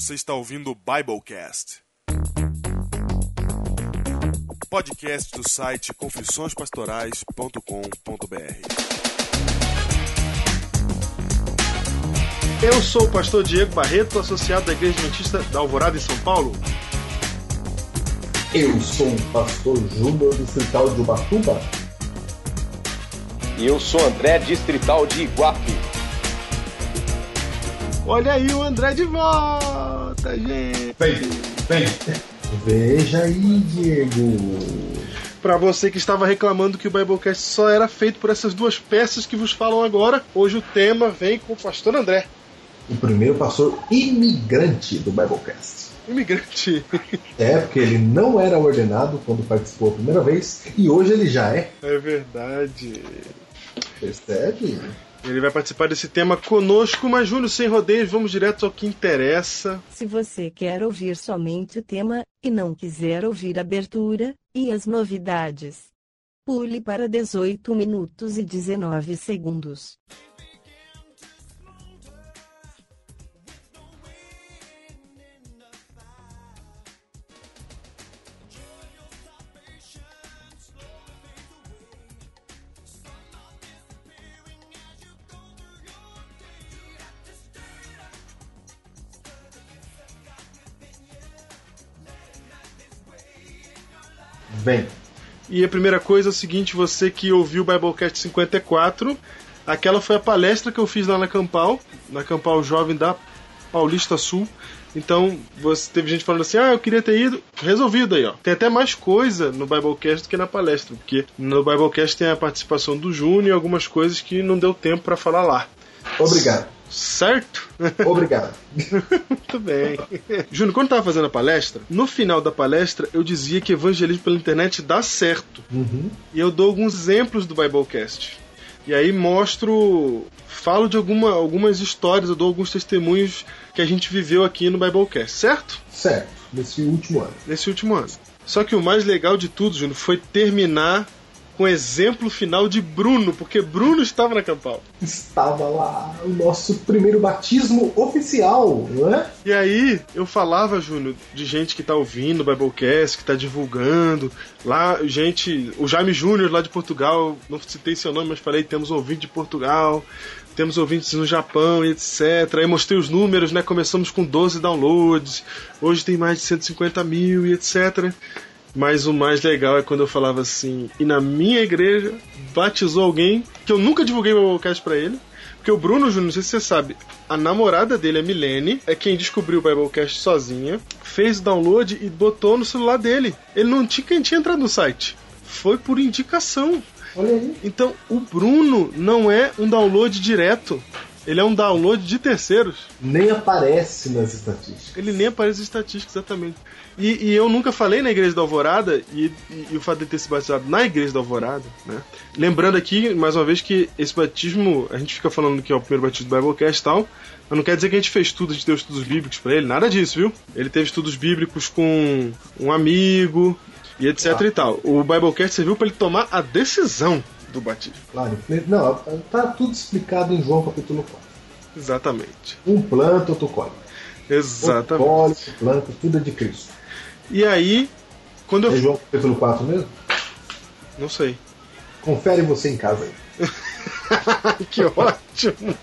Você está ouvindo o Biblecast. Podcast do site confissõespastorais.com.br. Eu sou o pastor Diego Barreto, associado da Igreja Adventista da Alvorada em São Paulo. Eu sou o pastor Júnior distrital de Ubatuba. E eu sou André distrital de Iguape. Olha aí o André de volta, gente. Vem, vem. Veja aí, Diego. Para você que estava reclamando que o Biblecast só era feito por essas duas peças que vos falam agora, hoje o tema vem com o pastor André. O primeiro pastor imigrante do Biblecast. Imigrante. É, porque ele não era ordenado quando participou a primeira vez e hoje ele já é. É verdade. Percebe? Ele vai participar desse tema conosco, mas Júnior, sem rodeios, vamos direto ao que interessa. Se você quer ouvir somente o tema, e não quiser ouvir a abertura, e as novidades, pule para 18 minutos e 19 segundos. Vem. E a primeira coisa é o seguinte: você que ouviu o Biblecast 54, aquela foi a palestra que eu fiz lá na Campal, na Campal Jovem da Paulista Sul. Então, você teve gente falando assim: ah, eu queria ter ido. Resolvido aí, ó. Tem até mais coisa no Biblecast do que na palestra, porque no Biblecast tem a participação do Júnior e algumas coisas que não deu tempo para falar lá. Obrigado. Certo? Obrigado. Muito bem. Júnior, quando eu tava fazendo a palestra, no final da palestra eu dizia que evangelismo pela internet dá certo. Uhum. E eu dou alguns exemplos do Biblecast. E aí mostro, falo de alguma, algumas histórias, eu dou alguns testemunhos que a gente viveu aqui no Biblecast, certo? Certo. Nesse último ano. Nesse último ano. Só que o mais legal de tudo, Júnior, foi terminar com o exemplo final de Bruno, porque Bruno estava na Campal. Estava lá o nosso primeiro batismo oficial, não é? E aí eu falava, Júnior, de gente que tá ouvindo o Biblecast, que tá divulgando. Lá, gente, o Jaime Júnior lá de Portugal, não citei seu nome, mas falei, temos ouvinte de Portugal, temos ouvintes no Japão e etc. Aí mostrei os números, né? Começamos com 12 downloads, hoje tem mais de 150 mil e etc. Mas o mais legal é quando eu falava assim, e na minha igreja batizou alguém que eu nunca divulguei meu Biblecast pra ele. Porque o Bruno Júnior, não sei se você sabe, a namorada dele, a Milene, é quem descobriu o Biblecast sozinha, fez o download e botou no celular dele. Ele não tinha quem tinha entrado no site. Foi por indicação. Olha aí. Então, o Bruno não é um download direto. Ele é um download de terceiros. Nem aparece nas estatísticas. Ele nem aparece em estatística, exatamente. E, e eu nunca falei na Igreja da Alvorada, e, e- e o fato de ter se batizado na Igreja da Alvorada, né? Lembrando aqui, mais uma vez, que esse batismo, a gente fica falando que é o primeiro batismo do Biblecast e tal, mas não quer dizer que a gente fez tudo, a gente deu estudos bíblicos pra ele, nada disso, viu? Ele teve estudos bíblicos com um amigo, e etc e tal. O Biblecast serviu pra ele tomar a decisão do batismo. Claro. Não, tá tudo explicado em João capítulo 4. Exatamente. Um planta, outro colhe. Exatamente. Outro colhe, outro planta, tudo é de Cristo. E aí, quando É eu. João capítulo 4 mesmo? Não sei. Confere você em casa aí. que ótimo!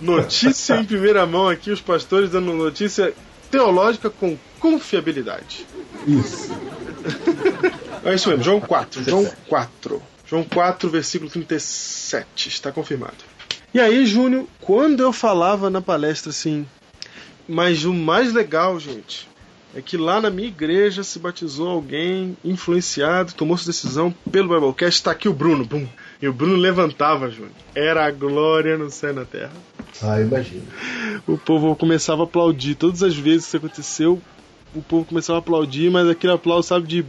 Notícia em primeira mão aqui, os pastores dando notícia teológica com confiabilidade. Isso. É isso mesmo, João 4. João 4. João 4, versículo 37. Está confirmado. E aí, Júnior, quando eu falava na palestra assim, mas o mais legal, gente, é que lá na minha igreja se batizou alguém influenciado, tomou sua decisão pelo Biblecast. Está aqui o Bruno. Bum. E o Bruno levantava, Júnior. Era a glória no céu e na terra. Ah, imagina. O povo começava a aplaudir. Todas as vezes que isso aconteceu, o povo começava a aplaudir, mas aquele aplauso, sabe, de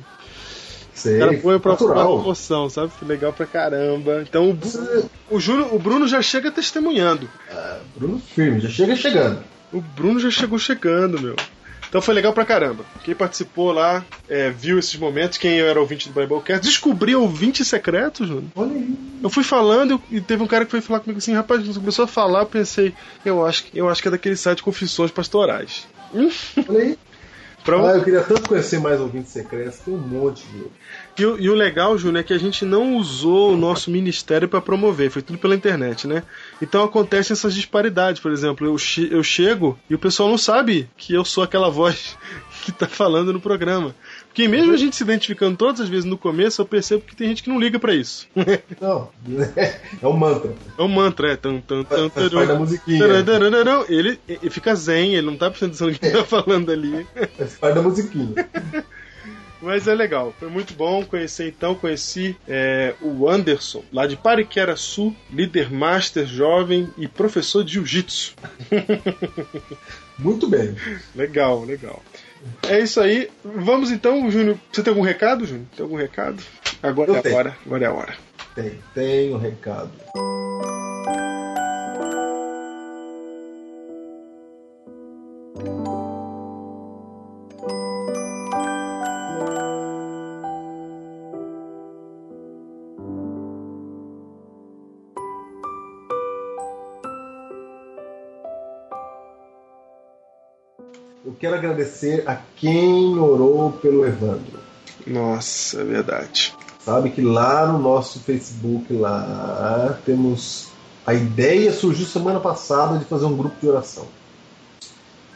Sei, o cara põe pra emoção, sabe? Que legal pra caramba. Então o, Bu- o, Júnior- o Bruno já chega testemunhando. Ah, Bruno firme, já chega chegando. O Bruno já chegou chegando, meu. Então foi legal pra caramba. Quem participou lá, é, viu esses momentos, quem era ouvinte do Biblecast, descobri ouvinte secreto, Júnior. Olha aí. Eu fui falando e teve um cara que foi falar comigo assim, rapaz, você começou a falar, eu pensei, eu acho, que- eu acho que é daquele site Confissões Pastorais. Olha aí. Pra- Ah, eu queria tanto conhecer mais ouvintes secretos, tem um monte de. E, o- e o legal, Júnior, é que a gente não usou o nosso ministério pra promover, foi tudo pela internet, né? Então acontecem essas disparidades, por exemplo, eu, che- eu chego e o pessoal não sabe que eu sou aquela voz que tá falando no programa. Porque mesmo a gente se identificando todas as vezes no começo, eu percebo que tem gente que não liga pra isso. Não, é um mantra. É um mantra, é. Tan, tan, tan, Faz da musiquinha. Ele, ele fica zen, ele não tá prestando atenção no que tá falando ali. Faz da musiquinha. Mas é legal, foi muito bom conhecer então, conheci é, o Anderson, lá de Pariquera-Sul, líder master jovem e professor de jiu-jitsu. Muito bem. Legal, legal. É isso aí. Vamos então, Júnior. Você tem algum recado, Júnior? Tem algum recado? Agora Eu é a tenho. hora. Agora é a hora. Tem, tem um recado. Agradecer a quem orou pelo Evandro. Nossa, é verdade. Sabe que lá no nosso Facebook lá temos a ideia surgiu semana passada de fazer um grupo de oração.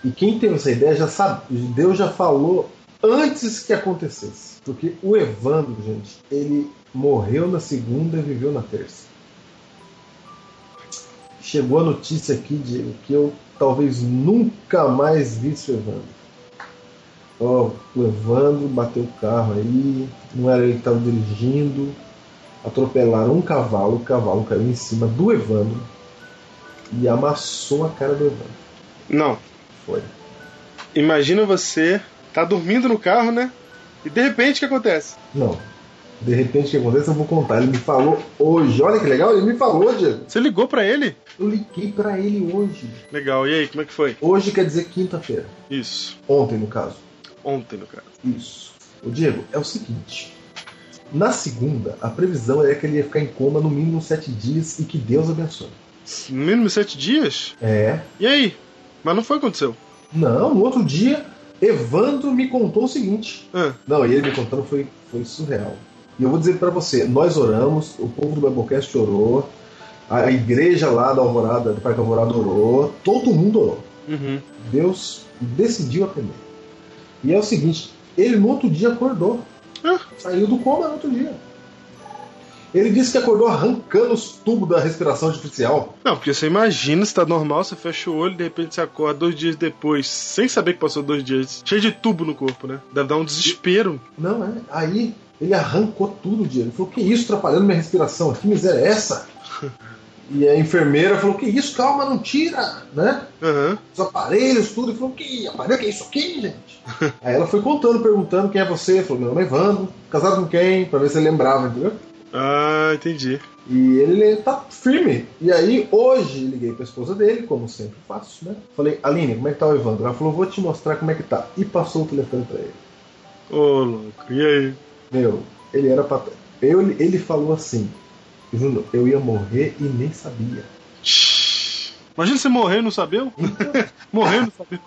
E quem teve essa ideia já sabe, Deus já falou antes que acontecesse. Porque o Evandro, gente, ele morreu na segunda e viveu na terça. Chegou a notícia aqui, Diego, que eu talvez nunca mais visse o Evandro. Ó, o Evandro bateu o carro aí, não era ele que estava dirigindo, atropelaram um cavalo, o cavalo caiu em cima do Evandro e amassou a cara do Evandro. Não. Foi. Imagina você tá dormindo no carro, né? E de repente o que acontece? Não. De repente o que acontece, eu vou contar. Ele me falou hoje. Olha que legal, ele me falou, Diego. Você ligou pra ele? Eu liguei pra ele hoje. Legal. E aí, como é que foi? Hoje quer dizer quinta-feira. Isso. Ontem, no caso. Ontem, no caso. Isso. O Diego, é o seguinte. Na segunda, a previsão é que ele ia ficar em coma no mínimo sete dias e que Deus abençoe. No mínimo sete dias? É. E aí? Mas não foi o que aconteceu. Não, no outro dia, Evandro me contou o seguinte. Ah, Não, e ele me contando foi, foi surreal. E eu vou dizer pra você, nós oramos, o povo do Biblecast orou, a, a igreja lá da Alvorada, do Parque Alvorada orou, todo mundo orou. uhum. Deus decidiu atender. E é o seguinte, ele no outro dia acordou. Ah. Saiu do coma no outro dia. Ele disse que acordou arrancando os tubos da respiração artificial. Não, porque você imagina, se tá normal, você fecha o olho, de repente você acorda dois dias depois, sem saber que passou dois dias, cheio de tubo no corpo, né? Deve dar um desespero. Não, é. Aí ele arrancou tudo, dia. Ele falou, que isso, atrapalhando minha respiração? Que miséria é essa? E a enfermeira falou, que isso, calma, não tira, né? Aham. Os aparelhos, tudo. Ele falou, que aparelho, que é isso aqui, gente? Aí ela foi contando, perguntando quem é você. Falou, meu nome é Evandro, casado com quem? Pra ver se ele lembrava, entendeu? Ah, entendi. E ele tá firme. E aí, hoje, liguei pra esposa dele, como sempre faço, né? Falei, Aline, como é que tá o Evandro? Ela falou, vou te mostrar como é que tá. E passou o telefone pra ele. Ô, louco, e aí? Meu, ele era pra. Eu, ele falou assim, Júnior, eu ia morrer e nem sabia. Imagina você morrer e não sabeu? morreu e não sabeu.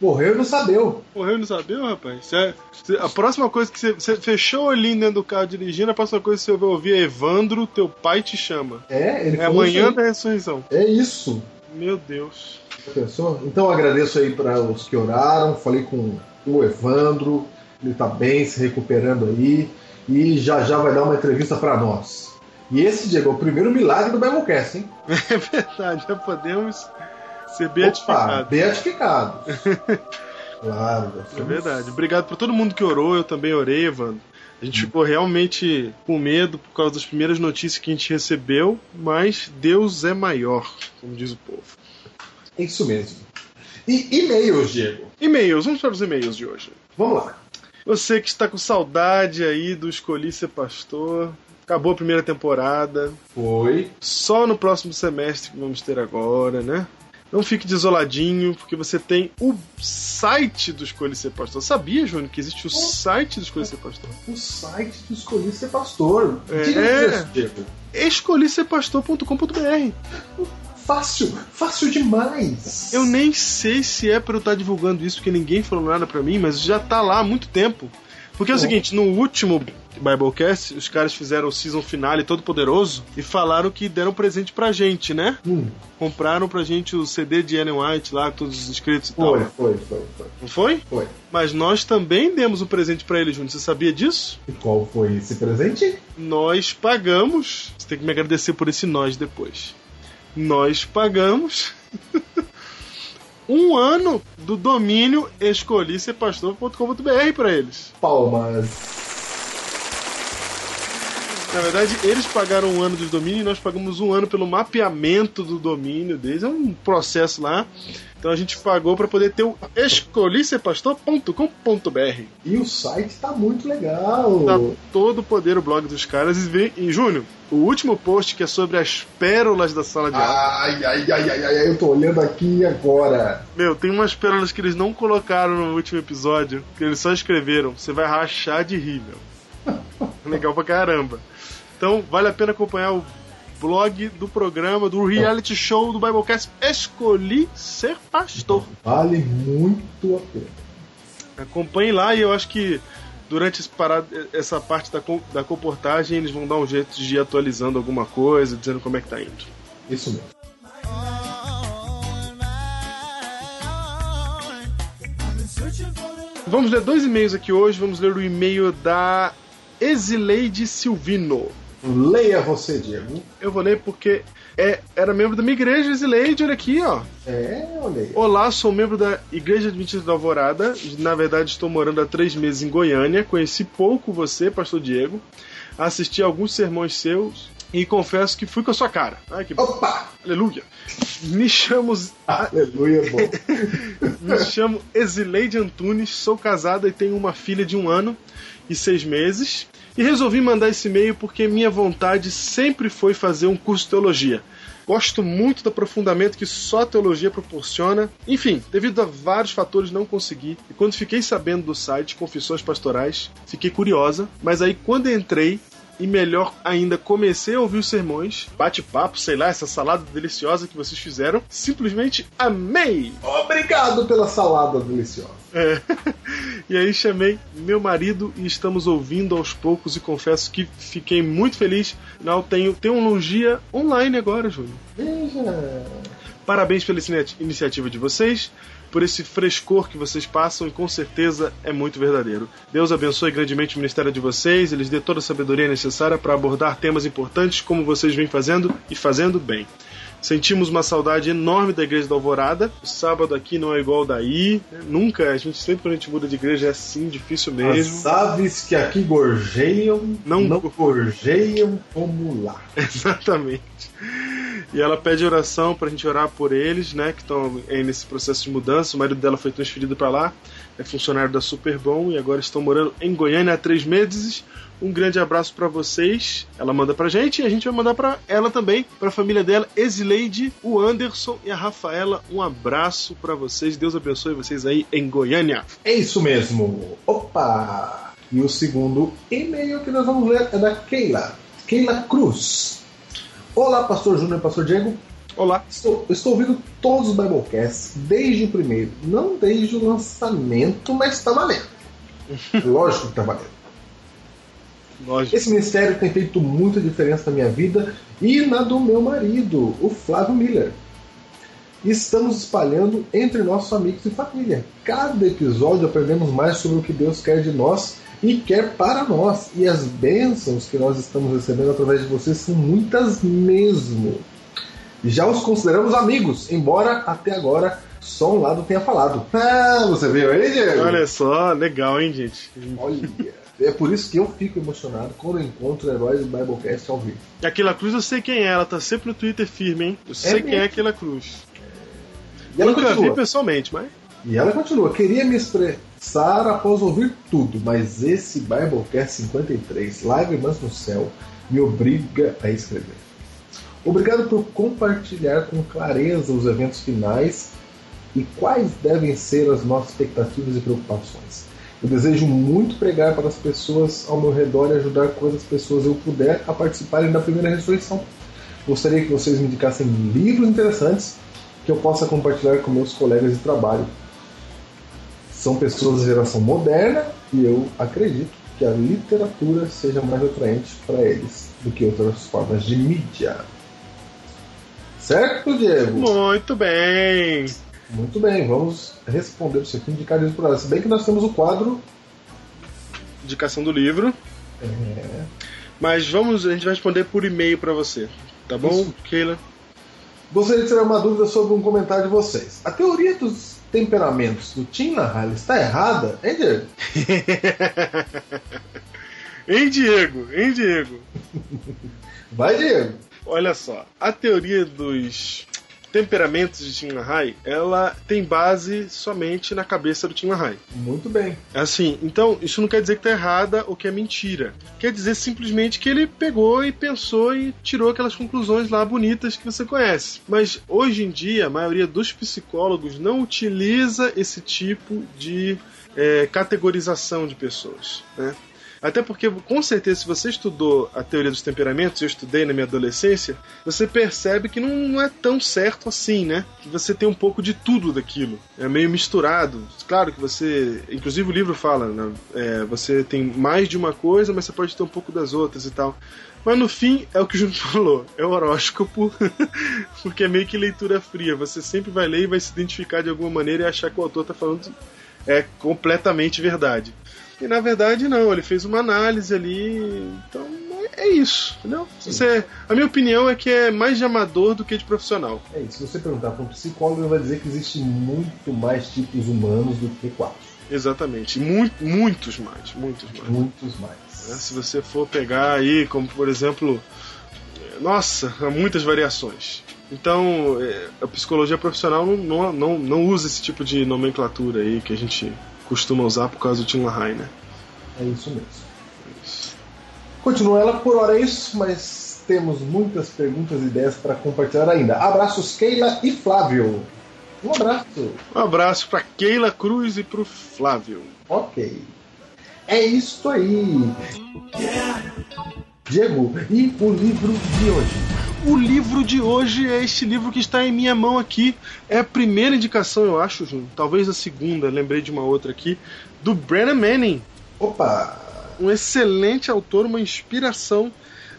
Morreu e não sabeu. Morreu e não sabeu, rapaz? Você- você- a próxima coisa que você, você fechou o olhinho dentro do carro dirigindo, a próxima coisa que você vai ouvir é Evandro, teu pai te chama. É, ele É amanhã da ressurreição. É isso. Meu Deus. Pensou? Então eu agradeço aí para os que oraram. Falei com o Evandro. Ele tá bem, se recuperando aí. E já já vai dar uma entrevista para nós. E esse, Diego, é o primeiro milagre do Biblecast, hein? É verdade, já podemos ser Opa, beatificados. beatificado. claro, É verdade. Obrigado por todo mundo que orou, eu também orei, Evandro. A gente ficou realmente com medo por causa das primeiras notícias que a gente recebeu, mas Deus é maior, como diz o povo. É isso mesmo. E e-mails, Diego. E-mails, vamos para os e-mails de hoje. Vamos lá. Você que está com saudade aí do Escolhi Ser Pastor, acabou a primeira temporada, Foi. só no próximo semestre que vamos ter agora, né? Não fique desoladinho, porque você tem o site do Escolha Ser Pastor. Sabia, Júnior, que existe o site do Escolha Ser Pastor? O site do Escolhi Ser Pastor. É. Escolhiserpastor.com.br Fácil, fácil demais. Eu nem sei se é pra eu estar divulgando isso, porque ninguém falou nada pra mim, mas já tá lá há muito tempo. Porque é o seguinte, no último Biblecast, os caras fizeram o season finale todo poderoso e falaram que deram presente pra gente, né? Hum, Compraram pra gente o CD de Ellen White lá, todos os inscritos e foi, tal. foi, foi, foi, Não foi? foi. Mas nós também demos um presente pra ele, Júnior. Você sabia disso? E qual foi esse presente? Nós pagamos. Você tem que me agradecer por esse nós depois. Nós pagamos um ano do domínio escolhiserpastor.com.br pra eles. Palmas. Na verdade, eles pagaram um ano do domínio e nós pagamos um ano pelo mapeamento do domínio deles. É um processo lá. Então a gente pagou pra poder ter o escolhiserpastor.com.br. E o site tá muito legal. Dá todo o poder o blog dos caras. E, vem, e Júnior, o último post que é sobre as pérolas da sala de aula. Ai, ai, ai, ai, ai, eu tô olhando aqui agora. Meu, tem umas pérolas que eles não colocaram no último episódio, que eles só escreveram. Você vai rachar de rir, meu. Legal pra caramba. Então, vale a pena acompanhar o blog do programa, do reality show do Biblecast Escolhi Ser Pastor. Vale muito a pena. Acompanhe lá e eu acho que durante esse parado, essa parte da, da comportagem eles vão dar um jeito de ir atualizando alguma coisa, dizendo como é que tá indo. Isso mesmo. Vamos ler dois e-mails aqui hoje. Vamos ler o e-mail da Exileide Silvino. Leia você, Diego. Eu vou ler porque é, era membro da minha igreja, Exileide, olha aqui, ó. É, olha aí. Olá, sou membro da Igreja Adventista da Alvorada. Na verdade, estou morando há três meses em Goiânia. Conheci pouco você, Pastor Diego. Assisti alguns sermões seus e confesso que fui com a sua cara. Ai, que Opa! aleluia. Me chamo, Aleluia, bom. me chamo Exileide Antunes, sou casada e tenho uma filha de um ano e seis meses. E resolvi mandar esse e-mail porque minha vontade sempre foi fazer um curso de teologia. Gosto muito do aprofundamento que só a teologia proporciona. Enfim, devido a vários fatores não consegui. E quando fiquei sabendo do site Confissões Pastorais, fiquei curiosa. Mas aí quando entrei e melhor ainda comecei a ouvir os sermões, bate-papo, sei lá, essa salada deliciosa que vocês fizeram, simplesmente amei. Obrigado pela salada deliciosa. É. E aí chamei meu marido e estamos ouvindo aos poucos e confesso que fiquei muito feliz. Não tenho teologia online agora, Júnior. Veja. Parabéns pela inici- iniciativa de vocês, por esse frescor que vocês passam e com certeza é muito verdadeiro. Deus abençoe grandemente o ministério de vocês, eles dê toda a sabedoria necessária para abordar temas importantes como vocês vêm fazendo e fazendo bem. Sentimos uma saudade enorme da igreja da Alvorada. O sábado aqui não é igual daí. né? Nunca, a gente sempre quando a gente muda de igreja é assim, difícil mesmo. As aves que aqui gorjeiam Não- não, gorjeiam como lá. Exatamente. E ela pede oração pra gente orar por eles, né? Que estão aí nesse processo de mudança. O marido dela foi transferido pra lá, é funcionário da Superbom e agora estão morando em Goiânia há três meses. Um grande abraço pra vocês. Ela manda pra gente e a gente vai mandar pra ela também, pra família dela, Esileide, o Anderson e a Rafaela. Um abraço pra vocês. Deus abençoe vocês aí em Goiânia. É isso mesmo. Opa! E o segundo e-mail que nós vamos ler é da Keila. Keila Cruz. Olá, Pastor Júnior e Pastor Diego. Olá. Estou, estou ouvindo todos os Biblecasts desde o primeiro. Não desde o lançamento, mas está valendo. Lógico que está valendo. Lógico. Esse ministério tem feito muita diferença na minha vida e na do meu marido, o Flávio Miller. Estamos espalhando entre nossos amigos e família. Cada episódio aprendemos mais sobre o que Deus quer de nós e quer para nós. E as bênçãos que nós estamos recebendo através de vocês são muitas mesmo. Já os consideramos amigos, embora até agora só um lado tenha falado. Ah, você viu aí, Diego? Olha só, legal, hein, gente? Olha, é por isso que eu fico emocionado quando eu encontro heróis do Biblecast ao vivo. E Aquela Cruz eu sei quem é, ela tá sempre no Twitter firme, hein? Eu sei quem mesmo? é aquela Cruz. E ela Nunca vi continua. pessoalmente, mas. E ela continua. Queria me expressar após ouvir tudo, mas esse Biblecast 53, Lágrimas no Céu, me obriga a escrever. Obrigado por compartilhar com clareza os eventos finais e quais devem ser as nossas expectativas e preocupações. Eu desejo muito pregar para as pessoas ao meu redor e ajudar quantas pessoas eu puder a participarem da primeira ressurreição. Gostaria que vocês me indicassem livros interessantes que eu possa compartilhar com meus colegas de trabalho. São pessoas da geração moderna e eu acredito que a literatura seja mais atraente para eles do que outras formas de mídia. Certo, Diego? Muito bem. Muito bem, vamos responder isso aqui, indicar livros por ela. Se bem que nós temos o quadro. Indicação do livro. É, Mas vamos, a gente vai responder por e-mail pra você. Tá bom, Isso. Keila? Gostaria de tirar uma dúvida sobre um comentário de vocês. A teoria dos temperamentos do Tim LaHaye está errada? Hein, Diego? Hein, Diego? Hein, Diego? Vai, Diego. Olha só, a teoria dos temperamentos de Tim LaHaye, ela tem base somente na cabeça do Tim LaHaye. Muito bem. Assim, então, isso não quer dizer que tá errada ou que é mentira. Quer dizer simplesmente que ele pegou e pensou e tirou aquelas conclusões lá bonitas que você conhece. Mas hoje em dia, a maioria dos psicólogos não utiliza esse tipo de é, categorização de pessoas, né? Até porque, com certeza, se você estudou a teoria dos temperamentos, eu estudei na minha adolescência, você percebe que não, é tão certo assim, né? Que você tem um pouco de tudo daquilo. É meio misturado. Claro que você. Inclusive o livro fala, né? É, você tem mais de uma coisa, mas você pode ter um pouco das outras e tal. Mas no fim, é o que o Júnior falou, é horóscopo, porque é meio que leitura fria. Você sempre vai ler e vai se identificar de alguma maneira e achar que o autor está falando é completamente verdade. E na verdade não, ele fez uma análise ali, então é isso, entendeu? Você, a minha opinião é que é mais de amador do que de profissional. É isso. Se você perguntar para um psicólogo, ele vai dizer que existe muito mais tipos humanos do que quatro. Exatamente, Muito, muitos mais, muitos mais. Muitos mais. né? Se você for pegar aí, como por exemplo, nossa, há muitas variações. Então, é, a psicologia profissional não, não, não, não usa esse tipo de nomenclatura aí que a gente costuma usar por causa do Tim LaHaye, né? É isso mesmo. Continua ela por hora é isso, mas temos muitas perguntas e ideias para compartilhar ainda. Abraços Keila e Flávio. Um abraço. Um abraço para Keila Cruz e pro Flávio. Ok. É isso aí. Diego, e o livro de hoje? O livro de hoje é este livro que está em minha mão aqui. É a primeira indicação, eu acho, Júnior. Talvez a segunda, lembrei de uma outra aqui. Do Brennan Manning. Opa! Um excelente autor, uma inspiração.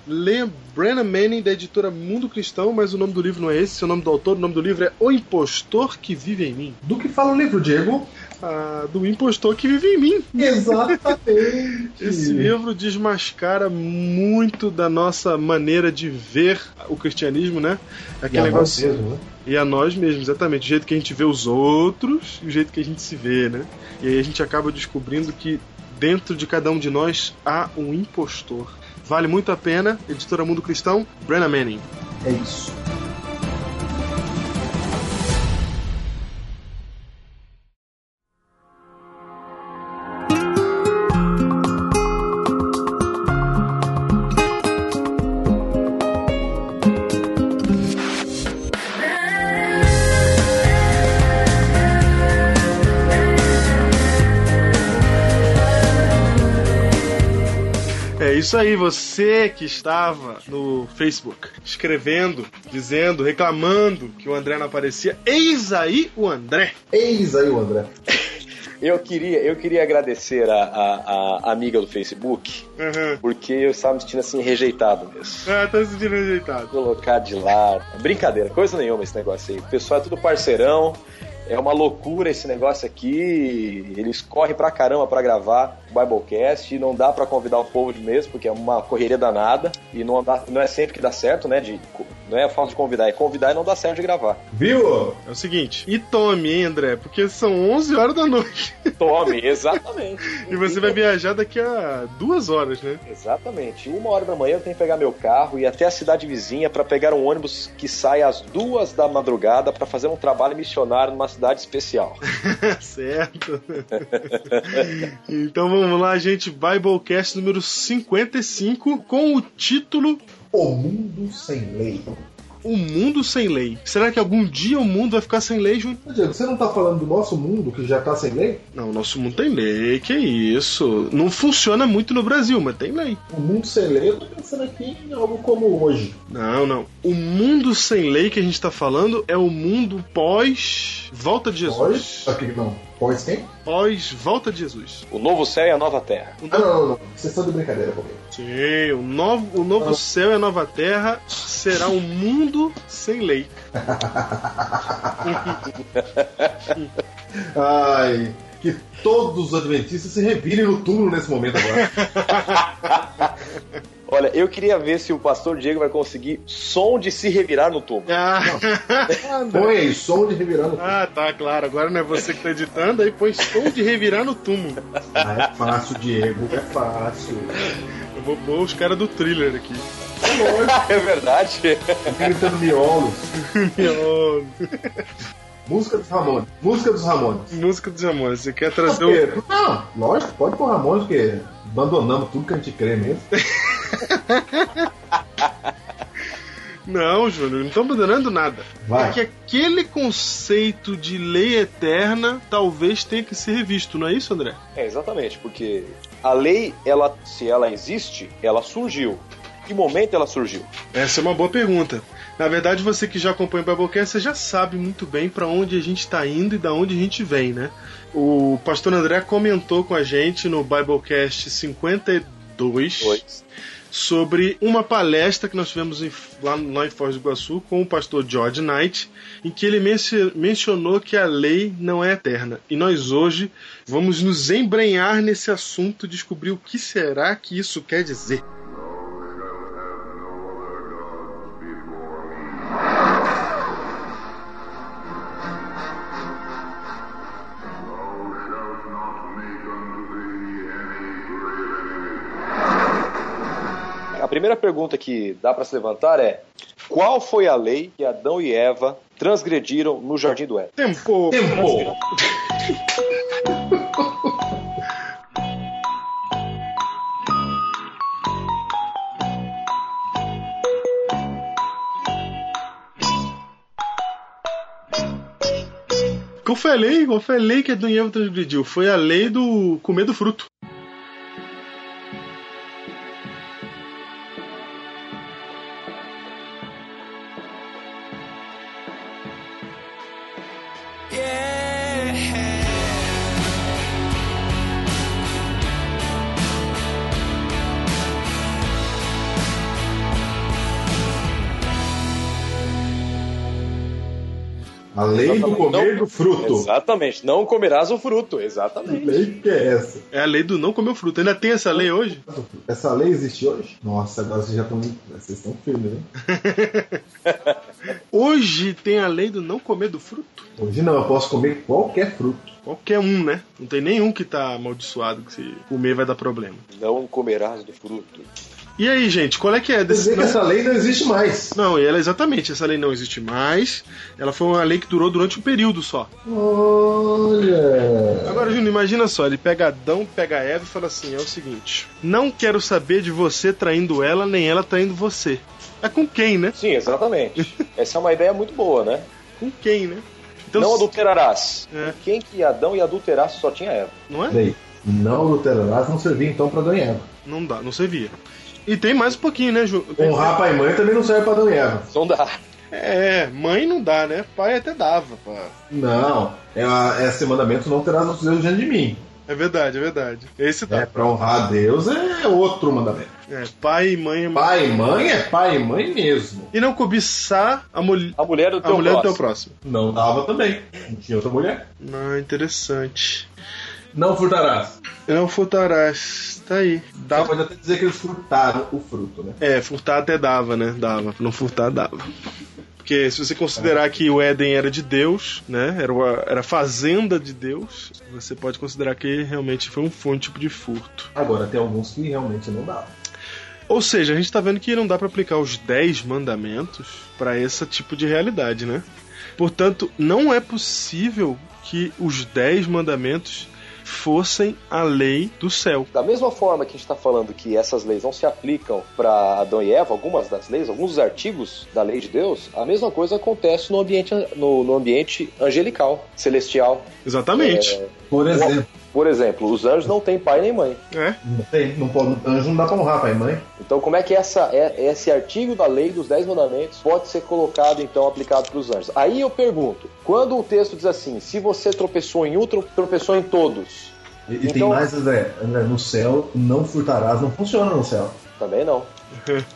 Leia Brennan Manning, da editora Mundo Cristão, mas o nome do livro não é esse. O nome do autor, o nome do livro é O Impostor que Vive em Mim. Do que fala o livro, Diego? Ah, do impostor que vive em mim. Exatamente. Esse livro desmascara muito da nossa maneira de ver o cristianismo, né? E Aquele a nós negócio. mesmo, né? E a nós mesmos, exatamente. O jeito que a gente vê os outros e o jeito que a gente se vê, né? E aí a gente acaba descobrindo que dentro de cada um de nós há um impostor. Vale muito a pena. Editora Mundo Cristão, Brenna Manning. É isso. Isso aí, você que estava no Facebook escrevendo, dizendo, reclamando que o André não aparecia. Eis aí o André. Eis aí o André. Eu queria, eu queria agradecer a, a, a amiga do Facebook, Uhum. porque eu estava me sentindo assim rejeitado mesmo. Ah, tá se sentindo rejeitado. Colocar de lado. Brincadeira, coisa nenhuma esse negócio aí. O pessoal é tudo parceirão. É uma loucura esse negócio aqui. Eles correm pra caramba pra gravar Biblecast e não dá pra convidar o povo de mesmo, porque é uma correria danada. E não, dá- não é sempre que dá certo, né? De, não é a falta de convidar, é convidar e não dá certo de gravar. Viu? É o seguinte, e tome, hein, André? Porque são 11 horas da noite. Tome, exatamente. E você vai viajar daqui a duas horas, né? Exatamente. Uma hora da manhã eu tenho que pegar meu carro e ir até a cidade vizinha para pegar um ônibus que sai às duas da madrugada para fazer um trabalho missionário numa cidade especial. certo. então vamos lá, gente. Biblecast número 55 com o título O Mundo Sem Lei. o mundo sem lei. Será que algum dia o mundo vai ficar sem lei, Júnior? Diego, você não tá falando do nosso mundo que já tá sem lei? Não, o nosso mundo tem lei, que isso. Não funciona muito no Brasil, mas tem lei. O mundo sem lei, eu tô pensando aqui em algo como hoje. Não, não. O mundo sem lei que a gente tá falando é o mundo pós volta de Pós? Jesus. Aqui, não. Pós quem? Pós volta de Jesus. O novo céu e a nova terra. O Ah, novo- não, não, não. Vocês estão de brincadeira comigo. Sim, o novo, o novo Ah. céu e a nova terra será um mundo sem lei. Ai, que todos os adventistas se revirem no túmulo nesse momento agora. Olha, eu queria ver se o pastor Diego vai conseguir som de se revirar no túmulo. Ah, Põe aí, som de revirando. ah, tá, claro. Agora não é você que tá editando, aí põe som de revirar no túmulo. Ah, é fácil, Diego, é fácil. Eu vou pôr os caras do thriller aqui. É lógico, É verdade. gritando miolos. Ó, Música dos Ramones. Música dos Ramones. Música dos amores. Você quer trazer o. Não, lógico, pode pôr Ramones, porque abandonamos tudo que a gente crê mesmo. Não, Júnior, não estão abandonando nada. Vai. É que aquele conceito de lei eterna talvez tenha que ser revisto, não é isso, André? É, exatamente, porque a lei, ela, se ela existe, ela surgiu. Que momento ela surgiu? Essa é uma boa pergunta. Na verdade, você que já acompanha o Biblecast, você já sabe muito bem para onde a gente está indo e da onde a gente vem, né? O pastor André comentou com a gente no Biblecast 52 Dois. sobre uma palestra que nós tivemos em- lá, lá em Foz do Iguaçu com o pastor George Knight, em que ele menci- mencionou que a lei não é eterna. E nós hoje vamos nos embrenhar nesse assunto, descobrir o que será que isso quer dizer. Primeira pergunta que dá para se levantar é: qual foi a lei que Adão e Eva transgrediram no jardim do Éden? Tempo! Tempo! Qual foi a lei? Qual foi a lei que Adão e Eva transgrediu? Foi a lei do comer do fruto. A lei do comer do fruto. Exatamente, não comerás o fruto, exatamente. Lei que é essa? É a lei do não comer o fruto. Ainda tem essa lei hoje? Essa lei existe hoje? Nossa, agora vocês já estão. Vocês estão firmes, hein? Hoje tem a lei do não comer do fruto? Hoje não, eu posso comer qualquer fruto. Qualquer um, né? Não tem nenhum que tá amaldiçoado que se comer vai dar problema. Não comerás do fruto. E aí, gente, qual é que é Quer dizer que essa lei não existe mais. Não, e ela exatamente, essa lei não existe mais. Ela foi uma lei que durou durante um período só. Olha. Agora, Júnior, imagina só, ele pega Adão, pega Eva e fala assim: é o seguinte, não quero saber de você traindo ela, nem ela traindo você. É com quem, né? Sim, exatamente. Essa é uma ideia muito boa, né? Com quem, né? Então, não adulterarás. É. Quem que Adão ia adulterar se só tinha Eva? Não é? Peraí. Não adulterarás não servia então pra Adão e Eva. Não dá, não servia. E tem mais um pouquinho, né, Ju? Honrar pai e mãe também não serve pra Adão e Eva. Não dá. É, mãe não dá, né? Pai até dava, pá. Não. É, a- é esse mandamento não terás outros deuses diante de mim. É verdade, é verdade. Esse É, tá. pra honrar a Deus é outro mandamento. É, pai e mãe. Pai e mãe é pai e mãe mesmo. E não cobiçar a, mul... A mulher do a teu mulher do teu próximo. próximo. Não dava também. Não tinha outra mulher. Ah, interessante. Não furtarás. Não furtarás. Tá aí. Você Dá... pode até dizer que eles furtaram o fruto, né? É, furtar até dava, né? Dava. Não furtar, dava. Porque se você considerar que o Éden era de Deus, né? Era, uma, era a fazenda de Deus, você pode considerar que realmente foi um, foi um tipo de furto. Agora, tem alguns que realmente não dá. Ou seja, a gente tá vendo que não dá pra aplicar os 10 mandamentos pra esse tipo de realidade, né? Portanto, não é possível que os 10 mandamentos fossem a lei do céu. Da mesma forma que a gente está falando que essas leis não se aplicam para Adão e Eva, algumas das leis, alguns dos artigos da lei de Deus, a mesma coisa acontece no ambiente, no, no ambiente angelical, celestial. Exatamente. É, Por exemplo, por exemplo, os anjos não têm pai nem mãe. É. não tem, não pode, anjo não dá pra honrar pai e mãe. Então, como é que essa, é- esse artigo da lei dos Dez Mandamentos pode ser colocado, então, aplicado para os anjos? Aí eu pergunto, quando o texto diz assim, se você tropeçou em um, tro- tropeçou em todos, E, e tem Então- mais, André, André, no céu, não furtarás, não funciona no céu. também não.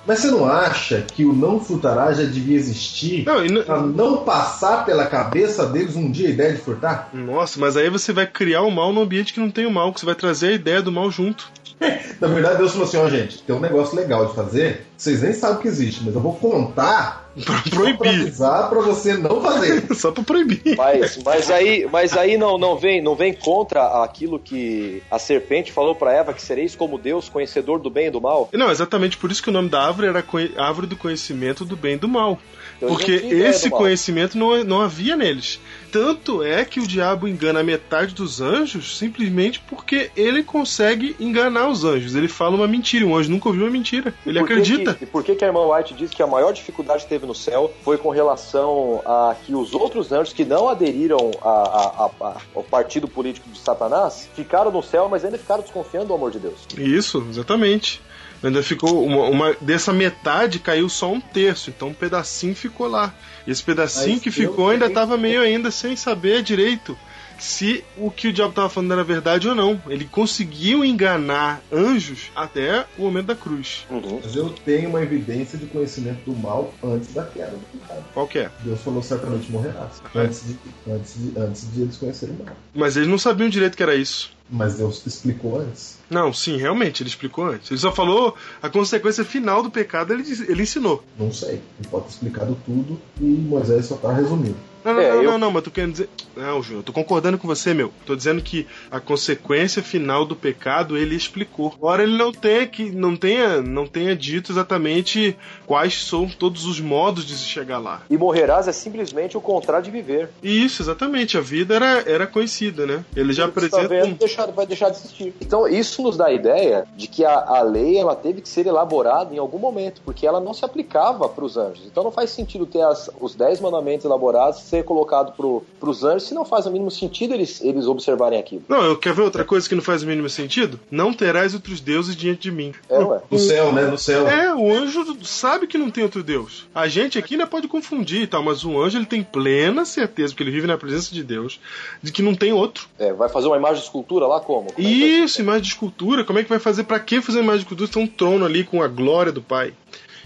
Mas você não acha que o não furtarás já devia existir Não, e n- pra não passar pela cabeça deles um dia a ideia de furtar? Nossa, mas aí você vai criar o mal no ambiente que não tem o mal, que você vai trazer a ideia do mal junto. Na verdade, Deus falou assim: ó, gente, tem um negócio legal de fazer, vocês nem sabem que existe, mas eu vou contar Pra pra proibir. avisar pra você não fazer. Só pra proibir. Mas, mas aí, mas aí não, não, vem, não vem contra aquilo que a serpente falou para Eva, que sereis como Deus, conhecedor do bem e do mal. Não, exatamente por isso que o nome da árvore era árvore do conhecimento do bem e do mal. Eu Porque esse conhecimento não, não havia neles. Tanto é que o diabo engana a metade dos anjos simplesmente porque ele consegue enganar os anjos. Ele fala uma mentira. Um anjo nunca ouviu uma mentira. Ele Por acredita. que- e por que, que a irmã White diz que a maior dificuldade que teve no céu foi com relação a que os outros anjos que não aderiram a- a- a- ao partido político de Satanás ficaram no céu, mas ainda ficaram desconfiando do amor de Deus. Isso, exatamente. Ainda ficou uma, uma- dessa metade caiu só um terço, então um pedacinho ficou lá. Esse pedacinho Mas que ficou ainda estava meio ainda sem saber direito se o que o diabo estava falando era verdade ou não. Ele conseguiu enganar anjos até o momento da cruz. Uhum. Mas eu tenho uma evidência de conhecimento do mal antes da queda do pecado. Qual que é? Deus falou certamente morrerás. Antes de, antes, de, antes de eles conhecerem o mal. Mas eles não sabiam direito que era isso. Mas Deus explicou antes. Não, sim, realmente, ele explicou antes. Ele só falou a consequência final do pecado, ele, ele ensinou. Não sei. Ele pode ter explicado tudo e Moisés só tá resumindo. Não, não, É, não, eu- não, não, mas tu querendo dizer. Não, Júnior, eu tô concordando com você, meu. Tô dizendo que a consequência final do pecado ele explicou. Ora, ele não tenha, que, não tenha, não tenha dito exatamente quais são todos os modos de se chegar lá. E morrerás é simplesmente o contrário de viver. Isso, exatamente. A vida era, era conhecida, né? Ele já tá apresenta. vendo, deixar- vai deixar de existir. Então, isso nos dá a ideia de que a, a lei ela teve que ser elaborada em algum momento, porque ela não se aplicava para os anjos. Então, não faz sentido ter as- os dez mandamentos elaborados ser colocado para os anjos, se não faz o mínimo sentido eles, eles observarem aquilo. Não, eu quero ver outra coisa que não faz o mínimo sentido? Não terás outros deuses diante de mim. É, ué. No céu, né? No céu. É, o anjo sabe que não tem outro Deus. A gente aqui ainda pode confundir e tal, mas o anjo ele tem plena certeza, porque ele vive na presença de Deus, de que não tem outro. É, vai fazer uma imagem de escultura lá como? Como é Isso, imagem de escultura. Como é que vai fazer? Pra que fazer imagem de escultura se tem um trono ali com a glória do Pai?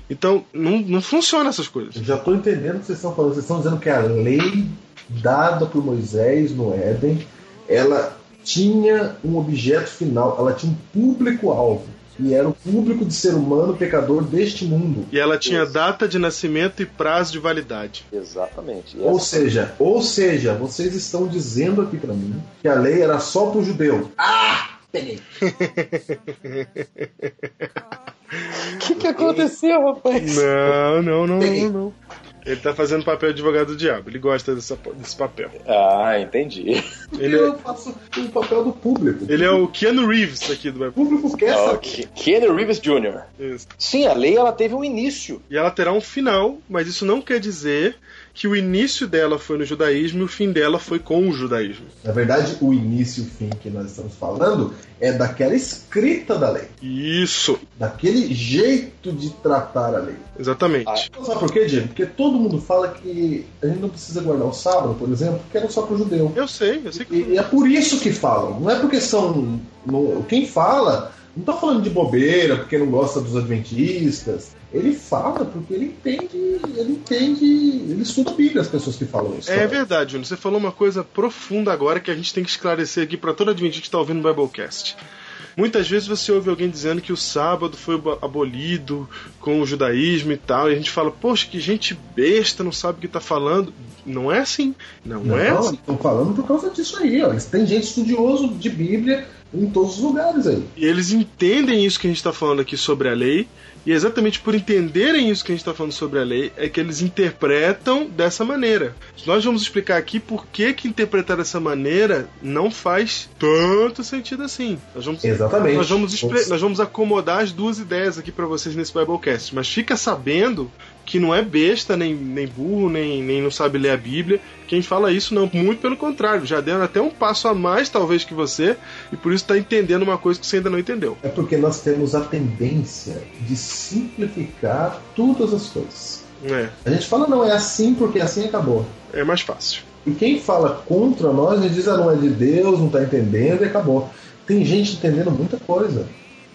Então, não, não funciona essas coisas. Eu já tô entendendo o que vocês estão falando. Vocês estão dizendo que a lei dada por Moisés no Éden, ela tinha um objeto final, ela tinha um público-alvo. E era o público de ser humano pecador deste mundo. E ela tinha Isso. data de nascimento e prazo de validade. Exatamente. Ou seja, ou seja, vocês estão dizendo aqui pra mim que a lei era só pro judeu. Ah! Peguei. O que, que aconteceu, rapaz? Não, não, não, não, não. Ele tá fazendo papel de advogado do diabo. Ele gosta dessa, desse papel. Ah, entendi. Ele, Eu faço o papel do público. ele é o Keanu Reeves aqui do O público quer Ah, saber. Ke- Keanu Reeves Jr. Isso. Sim, a lei ela teve um início. E ela terá um final, mas isso não quer dizer que o início dela foi no judaísmo e o fim dela foi com o judaísmo. Na verdade, o início e o fim que nós estamos falando é daquela escrita da lei. Isso, daquele jeito de tratar a lei. exatamente. Ah. Sabe por quê, Diego? Porque todo mundo fala que a gente não precisa guardar o sábado, por exemplo, porque era só para o judeu. Eu sei, eu sei que. E, é por isso que falam. Não é porque são. quem fala, não tá falando de bobeira, porque não gosta dos adventistas. Ele fala porque ele entende. Ele entende. Ele estuda a Bíblia, as pessoas que falam isso. É verdade, Júnior. Você falou uma coisa profunda agora que a gente tem que esclarecer aqui para todo adventista que está ouvindo o Biblecast. Muitas vezes você ouve alguém dizendo que o sábado foi abo- abolido com o judaísmo e tal, e a gente fala, poxa, que gente besta, não sabe o que tá falando. Não é assim. Não, Não, é assim. estão falando por causa disso aí, ó. Tem gente estudioso de Bíblia em todos os lugares aí. E eles entendem isso que a gente está falando aqui sobre a lei, e exatamente por entenderem isso que a gente está falando sobre a lei, é que eles interpretam dessa maneira. Nós vamos explicar aqui por que, que interpretar dessa maneira não faz tanto sentido assim. Nós vamos, Exatamente. Nós vamos, nós vamos acomodar as duas ideias aqui para vocês nesse Biblecast. Mas fica sabendo que não é besta, nem, nem burro, nem, nem não sabe ler a Bíblia. Quem fala isso não, muito pelo contrário, já deram até um passo a mais, talvez, que você, e por isso está entendendo uma coisa que você ainda não entendeu. É porque nós temos a tendência de simplificar todas as coisas. É. A gente fala, não, é assim porque assim acabou. É mais fácil. E quem fala contra nós, ele diz, ah, não é de Deus, não está entendendo e acabou. Tem gente entendendo muita coisa.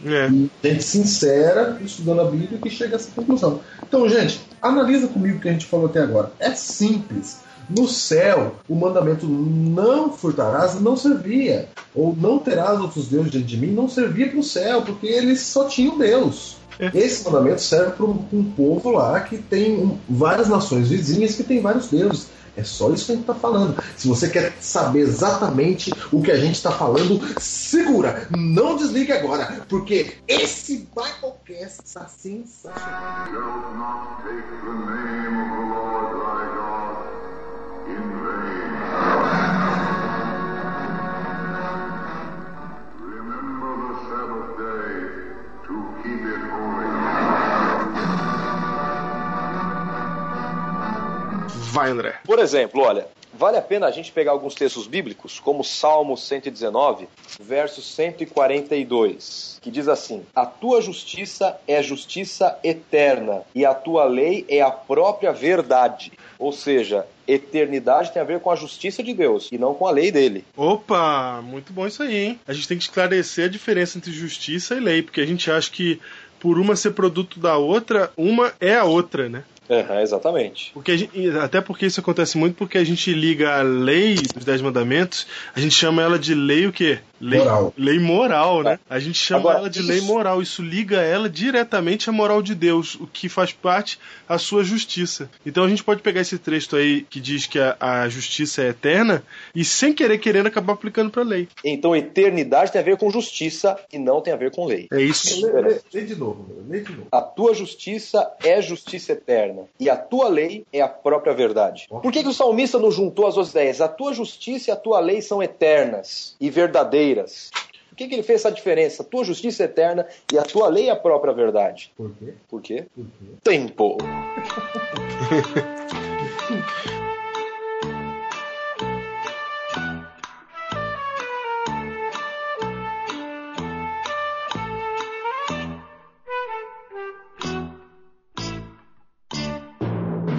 É. Gente sincera, estudando a Bíblia, que chega a essa conclusão. Então, gente, analisa comigo o que a gente falou até agora. É simples. No céu, o mandamento não furtarás não servia. Ou não terás outros deuses diante de mim não servia para o céu, porque eles só tinham Deus. É. Esse mandamento serve para um, um povo lá que tem um, várias nações vizinhas que tem vários deuses. É só isso que a gente está falando. Se você quer saber exatamente o que a gente está falando, segura, não desligue agora, porque esse Biblecast está sensacional. Remember the Sabbath day to keep it holy. Vai, André. Por exemplo, olha, vale a pena a gente pegar alguns textos bíblicos, como Salmo 119, verso 142, que diz assim: A tua justiça é justiça eterna, e a tua lei é a própria verdade. Ou seja, eternidade tem a ver com a justiça de Deus e não com a lei dele. Opa, muito bom isso aí, hein? A gente tem que esclarecer a diferença entre justiça e lei, porque a gente acha que por uma ser produto da outra, uma é a outra, né? Aham, exatamente. Porque a gente- até porque isso acontece muito porque a gente liga a lei dos Dez Mandamentos, a gente chama ela de lei o quê? Lei Moral. Lei moral, né? A gente chama Agora, ela de isso- lei moral. Isso liga ela diretamente à moral de Deus, o que faz parte a sua justiça. Então a gente pode pegar esse texto aí que diz que a, a justiça é eterna e sem querer querendo acabar aplicando pra lei. Então, eternidade tem a ver com justiça e não tem a ver com lei. É isso. Lê, lê- lê de novo, lê de novo. A tua justiça é justiça eterna e a tua lei é a própria verdade. Por que, que o salmista não juntou as duas ideias? A tua justiça e a tua lei são eternas e verdadeiras. Por que, que ele fez essa diferença? A tua justiça é eterna e a tua lei é a própria verdade. Por quê? Por quê? Por quê? Tempo.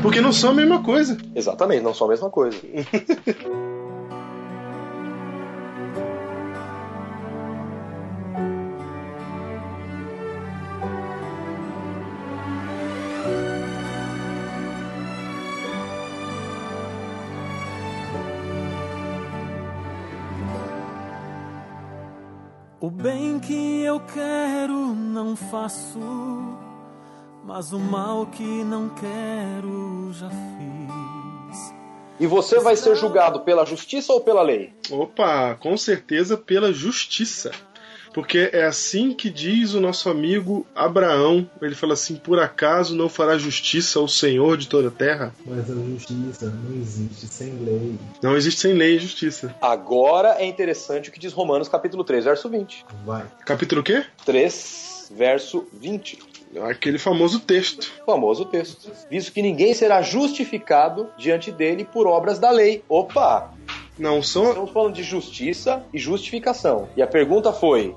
Porque não são a mesma coisa. Exatamente, não são a mesma coisa. O bem que eu quero não faço, mas o mal que não quero já fiz. E você vai ser julgado pela justiça ou pela lei? Opa, com certeza pela justiça. Porque é assim que diz o nosso amigo Abraão. Ele fala assim: por acaso não fará justiça ao Senhor de toda a terra? Mas a justiça não existe sem lei. Não existe sem lei e justiça. Agora é interessante o que diz Romanos capítulo 3, verso 20. Vai. Capítulo o quê? 3, verso 20. Aquele famoso texto. famoso texto. Visto que ninguém será justificado diante dele por obras da lei. Opa! Não são. Estamos falando de justiça e justificação. E a pergunta foi: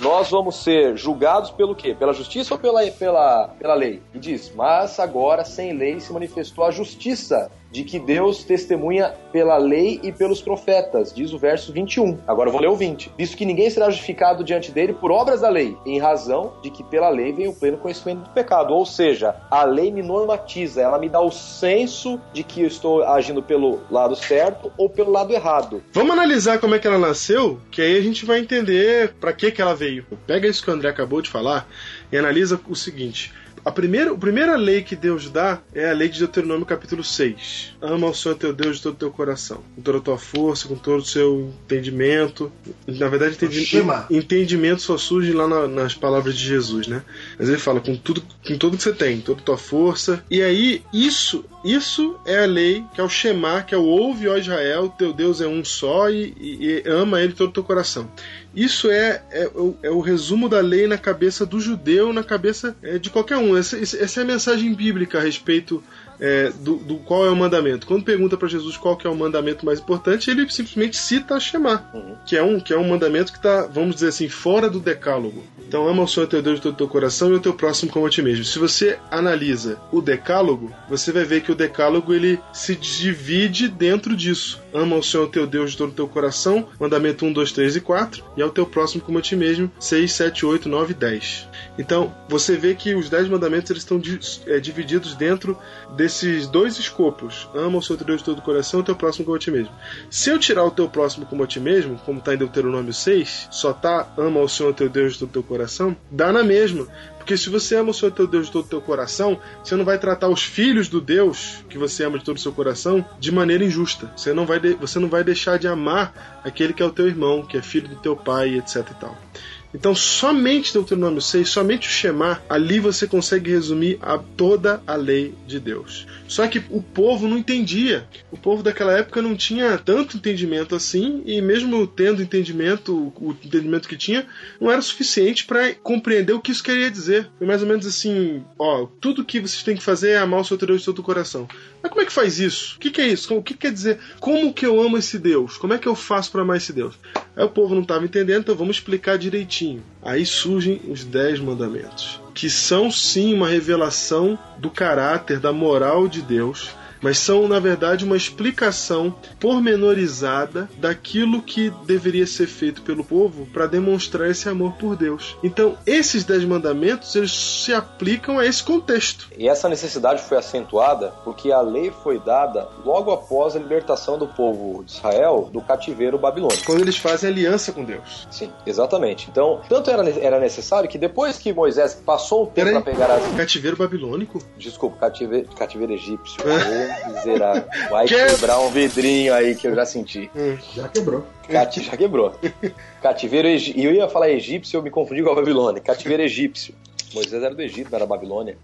nós vamos ser julgados pelo quê? Pela justiça ou pela, pela, pela lei? E diz: Mas agora sem lei se manifestou a justiça de que Deus testemunha pela lei e pelos profetas, diz o verso 21. Agora eu vou ler o 20. Visto que ninguém será justificado diante dele por obras da lei, em razão de que pela lei vem o pleno conhecimento do pecado. Ou seja, a lei me normatiza, ela me dá o senso de que eu estou agindo pelo lado certo ou pelo lado errado. Vamos analisar como é que ela nasceu, que aí a gente vai entender pra que que ela veio. Pega isso que o André acabou de falar e analisa o seguinte. A primeira, a primeira lei que Deus dá é a lei de Deuteronômio capítulo 6. Ama o Senhor teu Deus de todo o teu coração, com toda a tua força, com todo o seu entendimento. Na verdade, entendi, Shema. entendimento só surge lá na- nas palavras de Jesus, né? Mas ele fala com tudo, com tudo que você tem, toda a tua força. E aí, isso, isso é a lei, que é o Shema, que é o ouve, ó Israel, teu Deus é um só e, e- e ama ele de todo o teu coração. Isso é, é, o- é o resumo da lei na cabeça do judeu, na cabeça é, de qualquer um. Essa, essa é a mensagem bíblica a respeito é, do, do qual é o mandamento. Quando pergunta para Jesus qual que é o mandamento mais importante, ele simplesmente cita a Shema, que é um que é um mandamento que está, vamos dizer assim, fora do decálogo. Então ama o Senhor teu Deus de todo o teu coração e o teu próximo como a ti mesmo. Se você analisa o decálogo, você vai ver que o decálogo ele se divide dentro disso. Ama o Senhor teu Deus de todo o teu coração, mandamento 1, 2, 3 e 4, e ao teu próximo como a ti mesmo, 6, 7, 8, 9 e 10. Então, você vê que os 10 mandamentos eles estão é, divididos dentro desses dois escopos. Ama o Senhor teu Deus de todo o coração e o teu próximo como a ti mesmo. Se eu tirar o teu próximo como a ti mesmo, como está em Deuteronômio 6, só tá ama o Senhor teu Deus de todo o teu coração, dá na mesma. Porque se você ama o Senhor teu Deus de todo o teu coração, você não vai tratar os filhos do Deus que você ama de todo o seu coração de maneira injusta. Você não vai, de- você não vai deixar de amar aquele que é o teu irmão, que é filho do teu pai, etc e tal. Então, somente Deuteronômio 6, somente o Shema, ali você consegue resumir a toda a lei de Deus. Só que o povo não entendia. O povo daquela época não tinha tanto entendimento assim, e mesmo tendo entendimento, o entendimento que tinha, não era suficiente para compreender o que isso queria dizer. Foi mais ou menos assim: ó, tudo que vocês têm que fazer é amar o seu Deus de todo o coração. Mas como é que faz isso? O que, que é isso? O que quer dizer? Como que eu amo esse Deus? Como é que eu faço para amar esse Deus? Aí o povo não estava entendendo, então vamos explicar direitinho. Aí surgem os Dez Mandamentos, que são sim uma revelação do caráter, da moral de Deus, mas são na verdade uma explicação pormenorizada daquilo que deveria ser feito pelo povo para demonstrar esse amor por Deus. Então, esses Dez Mandamentos eles se aplicam a esse contexto. E essa necessidade foi acentuada porque a lei foi dada logo após a libertação do povo de Israel do cativeiro babilônico. Quando eles fazem aliança com Deus. Sim, exatamente. Então, tanto era, era necessário que depois que Moisés passou um tempo para pegar as. Cativeiro babilônico? Desculpa, cativeiro, cativeiro egípcio. miserável. Vai Que- quebrar um vidrinho aí que eu já senti. Já quebrou. Cati... Já quebrou. Cativeiro egípcio. E eu ia falar egípcio, eu me confundi com a Babilônia. Cativeiro egípcio. Moisés era do Egito, não era Babilônia.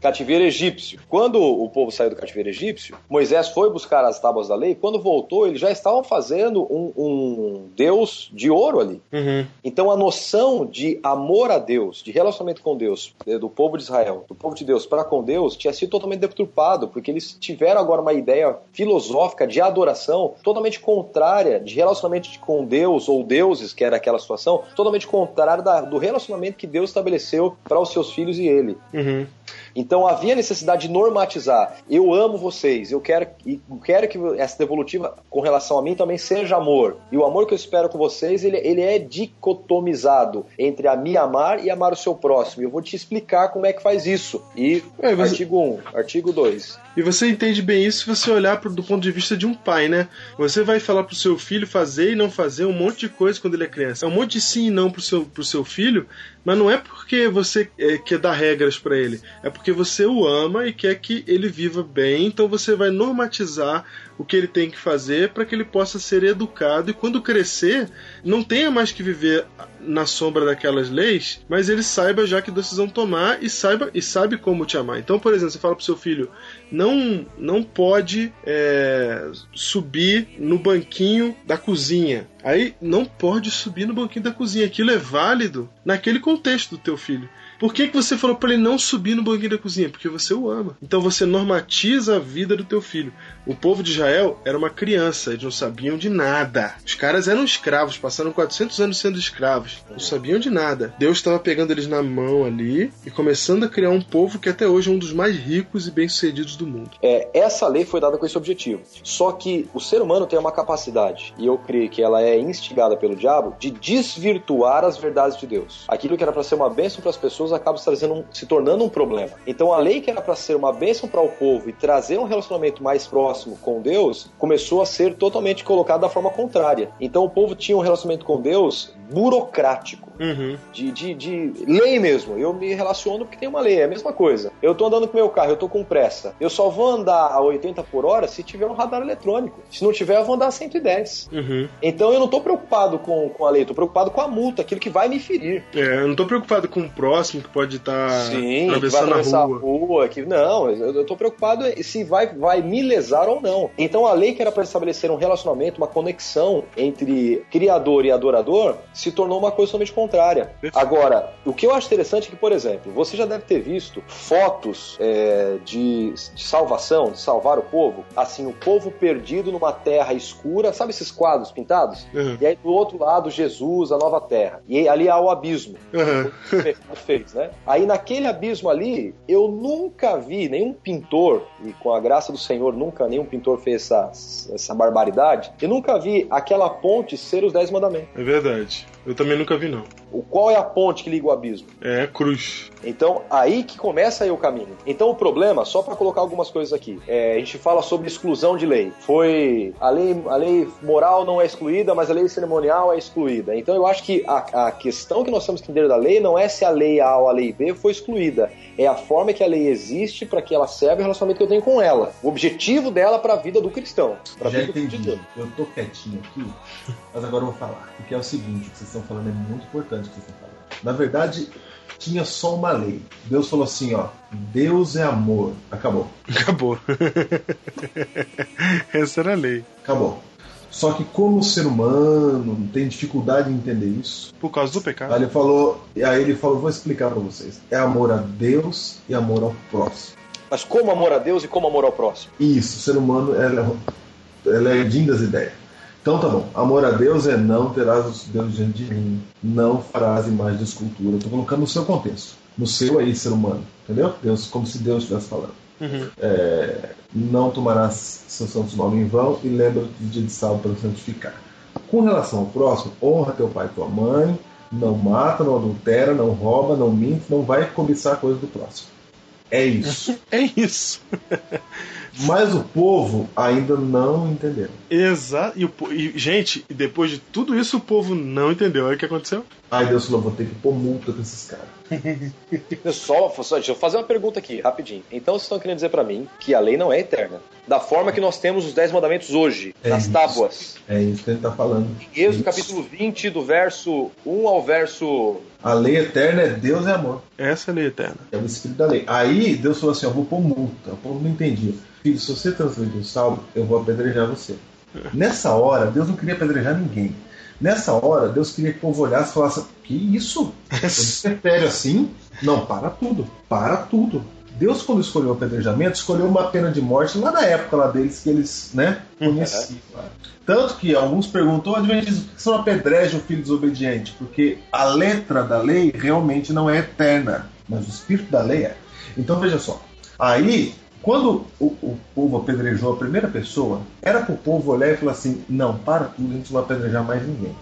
Cativeiro egípcio. Quando o povo saiu do cativeiro egípcio, Moisés foi buscar as tábuas da lei. Quando voltou, eles já estavam fazendo um, um Deus de ouro ali. Uhum. Então a noção de amor a Deus, de relacionamento com Deus, eh, do povo de Israel, do povo de Deus para com Deus, tinha sido totalmente deturpado, porque eles tiveram agora uma ideia filosófica de adoração totalmente contrária de relacionamento com Deus ou deuses, que era aquela situação, totalmente contrária da- do relacionamento que Deus estabeleceu para os seus filhos e ele. Uhum. Então havia necessidade de normatizar. Eu amo vocês, eu quero, e quero que essa devolutiva com relação a mim também seja amor. E o amor que eu espero com vocês, ele, ele é dicotomizado entre a me amar e amar o seu próximo. E eu vou te explicar como é que faz isso. E É, você- artigo 1, artigo 2. E você entende bem isso se você olhar pro- do ponto de vista de um pai, né? Você vai falar pro seu filho fazer e não fazer um monte de coisa quando ele é criança. É um monte de sim e não pro seu, pro seu filho, mas não é porque você é, quer dar regras pra ele. É porque você o ama e quer que ele viva bem, então você vai normatizar o que ele tem que fazer para que ele possa ser educado e quando crescer, não tenha mais que viver na sombra daquelas leis, mas ele saiba já que decisão tomar e saiba e sabe como te amar. Então, por exemplo, você fala pro seu filho, não não pode é, subir no banquinho da cozinha. Aí não pode subir no banquinho da cozinha. Aquilo é válido naquele contexto do teu filho. Por que, que você falou para ele não subir no banquinho da cozinha? Porque você o ama. Então você normatiza a vida do teu filho. O povo de Israel era uma criança, eles não sabiam de nada. Os caras eram escravos, passaram 400 anos sendo escravos. Não sabiam de nada. Deus estava pegando eles na mão ali e começando a criar um povo que até hoje é um dos mais ricos e bem-sucedidos do mundo. É, essa lei foi dada com esse objetivo. Só que o ser humano tem uma capacidade, e eu creio que ela é instigada pelo diabo, de desvirtuar as verdades de Deus. Aquilo que era para ser uma bênção para as pessoas acaba se, um- se tornando um problema. Então a lei que era para ser uma bênção para o povo e trazer um relacionamento mais próximo com Deus começou a ser totalmente colocado da forma contrária. Então o povo tinha um relacionamento com Deus burocrático. Uhum. De, de, de lei mesmo. Eu me relaciono porque tem uma lei, é a mesma coisa. Eu tô andando com meu carro, eu tô com pressa. Eu só vou andar a 80 por hora se tiver um radar eletrônico. Se não tiver, eu vou andar a 110. Uhum. Então eu não tô preocupado com, com a lei, tô preocupado com a multa, aquilo que vai me ferir. É, eu não tô preocupado com o próximo que pode estar Sim, que vai atravessando a atravessar a rua. rua. que, não, eu, eu tô preocupado se vai, vai me lesar ou não. Então a lei que era para estabelecer um relacionamento, uma conexão entre criador e adorador, se tornou uma coisa totalmente contrária. Agora, o que eu acho interessante é que, por exemplo, você já deve ter visto fotos é, de, de salvação, de salvar o povo, assim, o povo perdido numa terra escura, sabe esses quadros pintados? Uhum. E aí do outro lado, Jesus, a nova terra. E ali há o abismo Uhum. o pecado fez, né? Aí naquele abismo ali, eu nunca vi nenhum pintor, e com a graça do Senhor, nunca nenhum pintor fez essa, essa barbaridade, eu nunca vi aquela ponte ser os Dez Mandamentos. É verdade. Eu também nunca vi, não. O qual é a ponte que liga o abismo? É cruz. Então, aí que começa aí o caminho. Então, o problema, só para colocar algumas coisas aqui, é, a gente fala sobre exclusão de lei. Foi a lei, a lei moral não é excluída, mas a lei cerimonial é excluída. Então, eu acho que a, a questão que nós temos que entender da lei não é se a lei A ou a lei B foi excluída, é a forma que a lei existe para que ela serve o relacionamento que eu tenho com ela. O objetivo dela para a vida do cristão, para a Já vida do filho de entendi. Deus. Eu tô quietinho aqui, mas agora eu vou falar. Porque é o seguinte, o que vocês estão falando é muito importante o que vocês estão falando. Na verdade, tinha só uma lei. Deus falou assim, ó, Deus é amor. Acabou. Acabou. Essa era a lei. Acabou. Só que como o ser humano tem dificuldade em entender isso, Por causa do pecado. aí ele falou, e aí ele falou, vou explicar pra vocês. É amor a Deus e amor ao próximo. Mas como amor a Deus e como amor ao próximo? Isso, o ser humano ela é, ela é din das ideias. Então tá bom, amor a Deus é não terás os deuses diante de mim, não farás imagem de escultura. Tô colocando no seu contexto, no seu aí, ser humano, entendeu? Deus, como se Deus estivesse falando. Uhum. É, não tomarás seu santo nome em vão e lembra-te do dia de sábado para santificar. Com relação ao próximo, honra teu pai e tua mãe, não mata, não adultera, não rouba, não mente, não vai cobiçar coisa do próximo. É isso. É isso. Mas o povo ainda não entendeu. Exato. E, e, gente, e depois de tudo isso, o povo não entendeu. Olha o que aconteceu. Aí Deus falou: vou ter que pôr multa com esses caras. Só, só, deixa eu fazer uma pergunta aqui, rapidinho. Então vocês estão querendo dizer pra mim que a lei não é eterna. Da forma que nós temos os Dez Mandamentos hoje, É nas isso. tábuas. É isso que ele está falando. Êxodo Isso. capítulo 20, do verso 1 ao verso. A lei eterna é Deus é amor. Essa é a lei eterna. É o espírito da lei. Aí Deus falou assim: ó, vou pôr multa. O povo não entendia. Filho, se você transgredir o salmo, eu vou apedrejar você. Nessa hora, Deus não queria apedrejar ninguém. Nessa hora, Deus queria que o povo olhasse e falasse: Que isso? Você prefere assim? Não, para tudo. Para tudo. Deus, quando escolheu o apedrejamento, escolheu uma pena de morte lá na época lá deles que eles né, conheciam. Tanto que alguns perguntam, Adventistas, por que você não apedreja o filho desobediente? Porque a letra da lei realmente não é eterna, mas o espírito da lei é. Então veja só. Aí, quando o, o povo apedrejou a primeira pessoa, era para o povo olhar e falar assim: não, para tudo, a gente não vai apedrejar mais ninguém.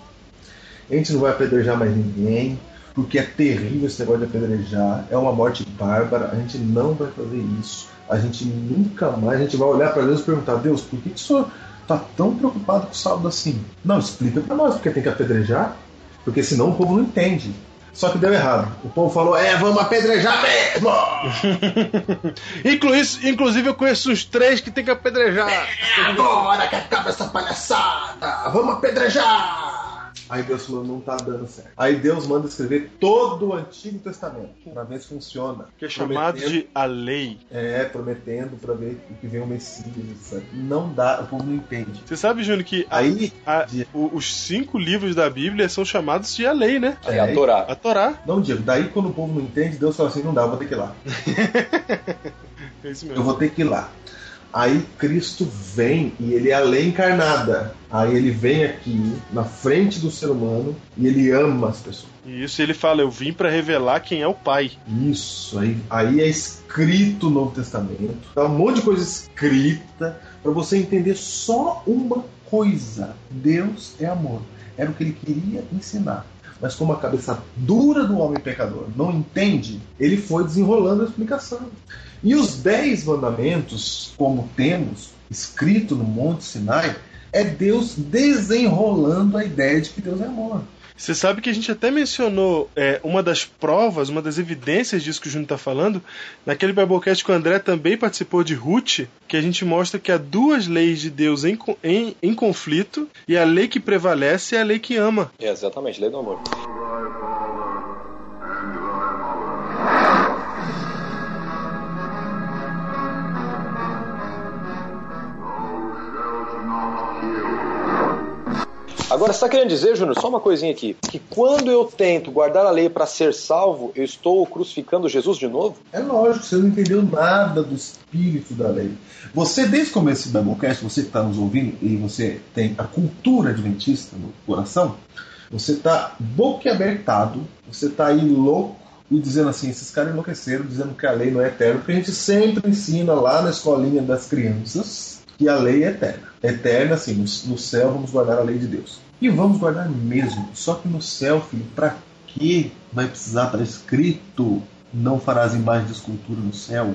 A gente não vai apedrejar mais ninguém, porque é terrível esse negócio de apedrejar, é uma morte bárbara, a gente não vai fazer isso. A gente nunca mais, a gente vai olhar para Deus e perguntar: Deus, por que, que o senhor está tão preocupado com o saldo assim? Não, explica para nós, porque tem que apedrejar, porque senão o povo não entende. Só que deu errado. O povo falou: é, vamos apedrejar mesmo! Inclusive, eu conheço uns três que tem que apedrejar. Agora que acaba essa palhaçada! Vamos apedrejar! Aí Deus falou, não tá dando certo. Aí Deus manda escrever todo o Antigo Testamento, pra ver se funciona. Que é chamado de a lei. É, prometendo pra ver o que vem o Messias, etc. Não dá, o povo não entende. Você sabe, Júnior, que a- Aí, a- de- o- os cinco livros da Bíblia são chamados de a lei, né? É a Torá. A Torá. não digo, daí quando o povo não entende, Deus fala assim, não dá, eu vou ter que ir lá. É isso Eu mesmo. vou ter que ir lá. Aí Cristo vem e ele é a lei encarnada. Aí ele vem aqui na frente do ser humano e ele ama as pessoas. E isso ele fala, eu vim pra revelar quem é o Pai. Isso, aí, aí é escrito o Novo Testamento. Tá um monte de coisa escrita para você entender só uma coisa: Deus é amor. Era o que ele queria ensinar. Mas como a cabeça dura do homem pecador não entende, ele foi desenrolando a explicação. E os dez mandamentos, como temos escrito no Monte Sinai, é Deus desenrolando a ideia de que Deus é amor. Você sabe que a gente até mencionou é, uma das provas, uma das evidências disso que o Júnior está falando, naquele Biblecast que o André também participou de Ruth, que a gente mostra que há duas leis de Deus em, em, em conflito, e a lei que prevalece é a lei que ama. É, exatamente, lei do amor. Agora, você está querendo dizer, Júnior, só uma coisinha aqui, que quando eu tento guardar a lei para ser salvo, eu estou crucificando Jesus de novo? É lógico, você não entendeu nada do espírito da lei. Você, desde o começo do Biblecast, você que está nos ouvindo e você tem a cultura adventista no coração, você está boquiabertado, você está aí louco e dizendo assim, esses caras enlouqueceram, dizendo que a lei não é eterna, porque a gente sempre ensina lá na escolinha das crianças que a lei é eterna. Eterna, assim, no céu vamos guardar a lei de Deus. E vamos guardar mesmo. Só que no céu, filho, pra que vai precisar estar escrito não farás imagem de escultura no céu?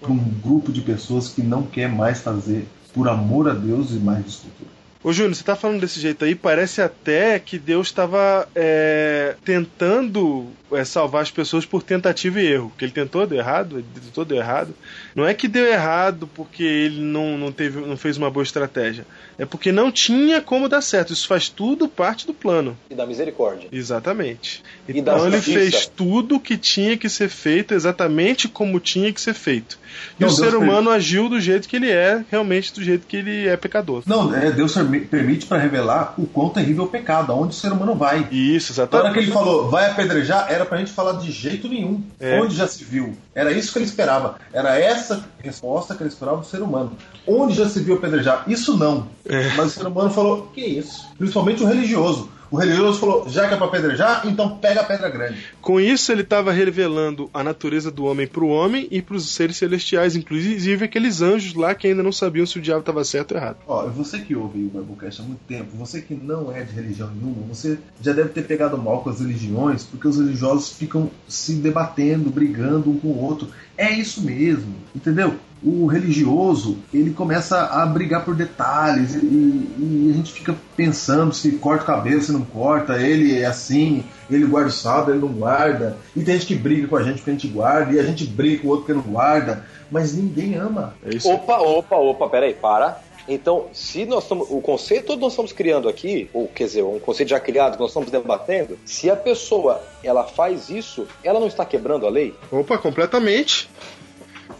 Para um grupo de pessoas que não quer mais fazer, por amor a Deus, imagem de escultura. Ô Júnior, você tá falando desse jeito aí, parece até que Deus estava é, tentando é, salvar as pessoas por tentativa e erro. Que ele tentou, deu errado, ele tentou, deu errado. Não é que deu errado porque ele não, não, teve, não fez uma boa estratégia. É porque não tinha como dar certo. Isso faz tudo parte do plano. E da misericórdia. Exatamente. E Então ele justiça. fez tudo o que tinha que ser feito exatamente como tinha que ser feito. E Não, o Deus ser humano agiu do jeito que ele é, realmente do jeito que ele é pecador. Não, é, Deus permi- permite para revelar o quão terrível é o pecado, aonde o ser humano vai. Isso, Na hora que exatamente. ele falou, vai apedrejar, era pra gente falar de jeito nenhum. É. Onde já se viu? Era isso que ele esperava. Era essa resposta que ele esperava do ser humano. Onde já se viu apedrejar? Isso não. É. Mas o ser humano falou, que isso? Principalmente o religioso. O religioso falou, já que é pra apedrejar, então pega a pedra grande. Com isso, ele estava revelando a natureza do homem para o homem e para os seres celestiais, inclusive aqueles anjos lá que ainda não sabiam se o diabo estava certo ou errado. Ó, você que ouve o Biblecast há muito tempo, você que não é de religião nenhuma, você já deve ter pegado mal com as religiões, porque os religiosos ficam se debatendo, brigando um com o outro. É isso mesmo, entendeu? O religioso, ele começa a brigar por detalhes e, e a gente fica pensando se corta o cabelo, se não corta, ele é assim, ele guarda o sábado, ele não guarda. E tem gente que briga com a gente porque a gente guarda, e a gente briga com o outro porque não guarda, mas ninguém ama. É isso. Opa, opa, opa, peraí, para. Então, se nós estamos. O conceito que nós estamos criando aqui, ou quer dizer, um conceito já criado que nós estamos debatendo, se a pessoa ela faz isso, ela não está quebrando a lei? Opa, completamente.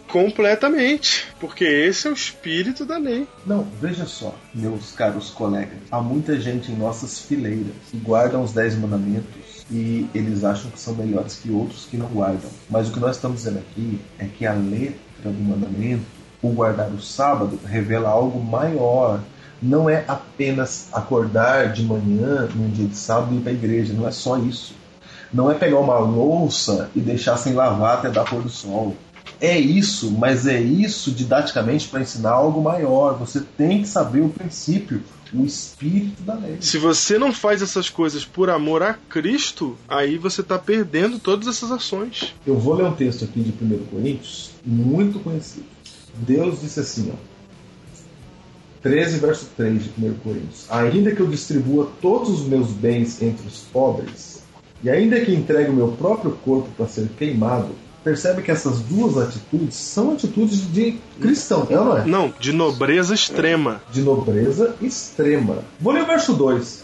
Completamente. Porque esse é o espírito da lei. Não, veja só, meus caros colegas. Há muita gente em nossas fileiras que guardam os Dez Mandamentos e eles acham que são melhores que outros que não guardam. Mas o que nós estamos dizendo aqui é que a letra do mandamento, o guardar o sábado, revela algo maior. Não é apenas acordar de manhã, num dia de sábado, e ir para a igreja. Não é só isso. Não é pegar uma louça e deixar sem lavar até dar pôr do sol. É isso, mas é isso didaticamente para ensinar algo maior. Você tem que saber o princípio, o espírito da lei. Se você não faz essas coisas por amor a Cristo, aí você está perdendo todas essas ações. Eu vou ler um texto aqui de 1 Coríntios, muito conhecido. Deus disse assim, ó. 13, verso 3 de 1 Coríntios. Ainda que eu distribua todos os meus bens entre os pobres, e ainda que entregue o meu próprio corpo para ser queimado, percebe que essas duas atitudes são atitudes de cristão, é ou não é? Não, de nobreza extrema. de nobreza extrema. Vou ler o verso 2.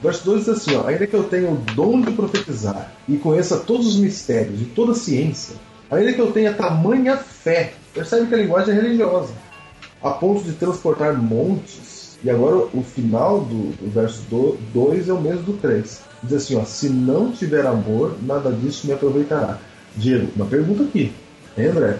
O verso 2 diz assim: ó, Ainda que eu tenha o dom de profetizar e conheça todos os mistérios e toda a ciência, ainda que eu tenha tamanha fé, percebe que a linguagem é religiosa, a ponto de transportar montes. E agora o final do, do verso 2 é o mesmo do 3. Diz assim: ó, Se não tiver amor, nada disso me aproveitará. Diego, uma pergunta aqui. Hein, André?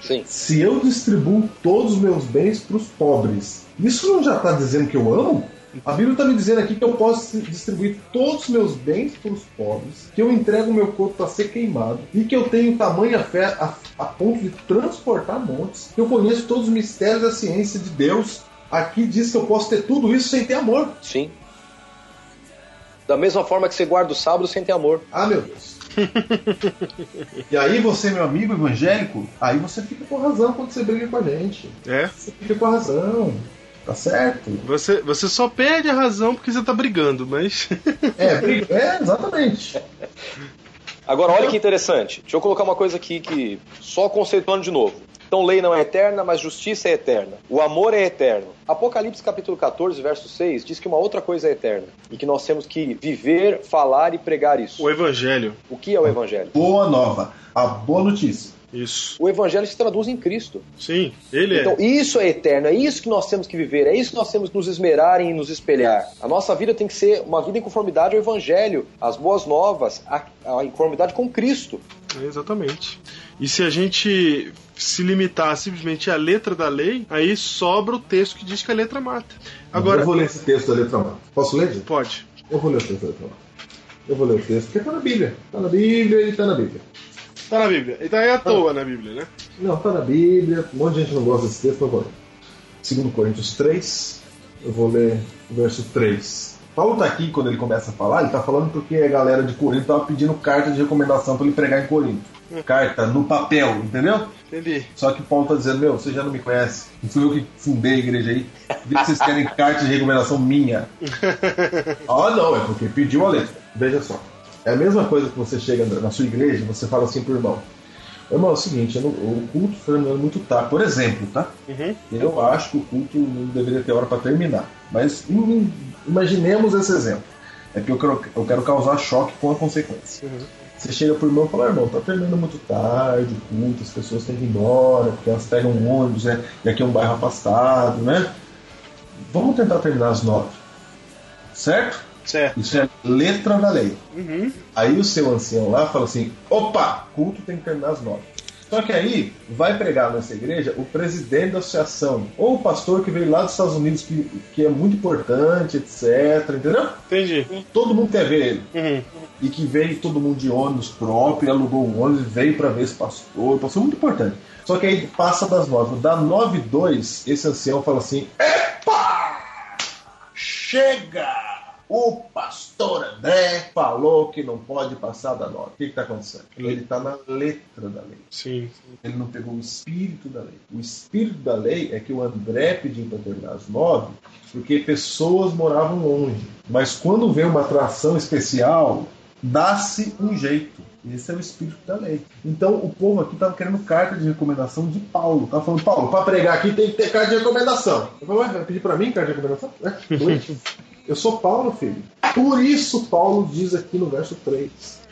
Sim. Se eu distribuo todos os meus bens para os pobres, isso não já está dizendo que eu amo? A Bíblia está me dizendo aqui que eu posso distribuir todos os meus bens para os pobres, que eu entrego o meu corpo para ser queimado e que eu tenho tamanha fé a, a ponto de transportar montes, que eu conheço todos os mistérios da ciência de Deus. Aqui diz que eu posso ter tudo isso sem ter amor. Sim. Da mesma forma que você guarda o sábado sem ter amor. Ah, meu Deus. e aí você, meu amigo evangélico, aí você fica com razão quando você briga com a gente. É. Você fica com razão. Tá certo? Você, você só perde a razão porque você tá brigando, mas. É, briga. É, exatamente. Agora, olha que interessante. Deixa eu colocar uma coisa aqui que. Só conceituando de novo. Então, lei não é eterna, mas justiça é eterna. O amor é eterno. Apocalipse capítulo 14, verso 6, diz que uma outra coisa é eterna. E que nós temos que viver, falar e pregar isso. O evangelho. O que é o evangelho? Boa nova. A boa notícia. Isso. O evangelho se traduz em Cristo. Sim, ele Então, é. isso é eterno, é isso que nós temos que viver, é isso que nós temos que nos esmerar em nos espelhar. A nossa vida tem que ser uma vida em conformidade ao Evangelho, às boas novas, a, a em conformidade com Cristo. Exatamente. E se a gente se limitar simplesmente à letra da lei, aí sobra o texto que diz que a letra mata. Agora, Eu vou ler esse texto da letra mata. Posso ler, gente? pode. Eu vou ler o texto da letra mata. Eu vou ler o texto, porque tá na Bíblia. Tá na Bíblia e tá na Bíblia. Tá na Bíblia. E tá aí à toa na Bíblia, né? Não, tá na Bíblia. Um monte de gente não gosta desse texto, mas eu vou ler. 2 Coríntios 3, eu vou ler o verso 3. Paulo tá aqui quando ele começa a falar, ele tá falando porque a galera de Corinto tava pedindo carta de recomendação para ele pregar em Corinto. Carta no papel, entendeu? Entendi. Só que Paulo tá dizendo, meu, você já não me conhece. Não fui eu que fundei a igreja aí. Vê se vocês querem carta de recomendação minha. ah, não, é porque pediu a letra. Veja só. É a mesma coisa que você chega na sua igreja e você fala assim pro irmão. Irmão, é o seguinte, não- o culto está terminando muito tarde. Por exemplo, tá? Uhum. Eu acho que o culto não deveria ter hora para terminar. Mas im- imaginemos esse exemplo. É que eu quero, eu quero causar choque com a consequência. Você chega pro irmão e fala, irmão, tá terminando muito tarde culto, as pessoas têm que ir embora, porque elas pegam um ônibus, né? E aqui é um bairro afastado, né? Vamos tentar terminar às nove. Certo? Certo. Isso é letra da lei. Uhum. Aí o seu ancião lá fala assim: opa, culto tem que terminar às nove. Só que aí vai pregar nessa igreja o presidente da associação, ou o pastor que veio lá dos Estados Unidos, que, que é muito importante, etc. Entendeu? Entendi. Todo mundo quer ver ele. Uhum. E que veio todo mundo de ônibus próprio, alugou um ônibus, veio para ver esse pastor. Pastor é muito importante. Só que aí passa das nove. Da nove e dois, esse ancião fala assim: epa! Chega! O pastor André falou que não pode passar da nove. O que está acontecendo? Ele está na letra da lei. Sim. Ele não pegou o espírito da lei. O espírito da lei é que o André pediu para terminar às nove, porque pessoas moravam longe. Mas quando vem uma atração especial, dá-se um jeito. Esse é o espírito da lei. Então o povo aqui estava querendo carta de recomendação de Paulo. Tava falando, Paulo, para pregar aqui tem que ter carta de recomendação. Eu falei, vai pedir para mim carta de recomendação? É. Eu sou Paulo, filho. Por isso Paulo diz aqui no verso 3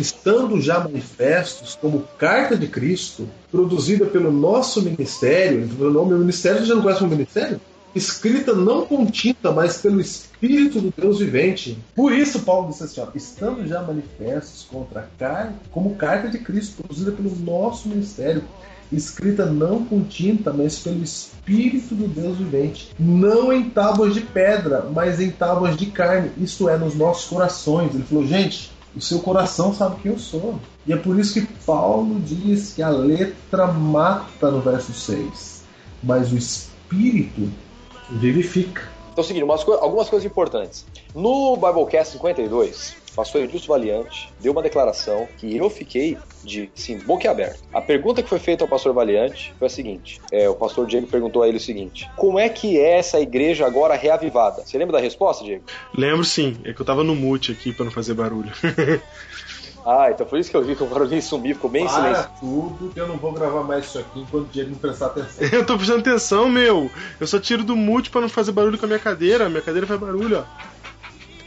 estando já manifestos como carta de Cristo, produzida pelo nosso ministério, "Não, meu ministério você já não conhece meu ministério? Escrita não com tinta, mas pelo Espírito do Deus vivente. Por isso, Paulo disse assim: ó, estando já manifestos contra a car como carta de Cristo, produzida pelo nosso ministério, escrita não com tinta, mas pelo Espírito do Deus vivente, não em tábuas de pedra, mas em tábuas de carne, isto é, nos nossos corações. Ele falou, gente, o seu coração sabe quem eu sou. E é por isso que Paulo diz que a letra mata no verso 6, mas o Espírito vivifica. Então o seguinte, umas coi- algumas coisas importantes. No Biblecast 52, o pastor Edilson Valiante deu uma declaração que eu fiquei de, assim, boquiaberto. A pergunta que foi feita ao pastor Valiante foi a seguinte, é, o pastor Diego perguntou a ele o seguinte, como é que é essa igreja agora reavivada? Você lembra da resposta, Diego? Lembro sim. É que eu tava no mute aqui pra não fazer barulho. Ah, então foi isso que eu vi que o barulhinho sumiu, ficou bem em Para silêncio. tudo que eu não vou gravar mais isso aqui enquanto o Diego não prestar atenção. eu tô prestando atenção, meu. Eu só tiro do mute pra não fazer barulho com a minha cadeira. Minha cadeira faz barulho, ó.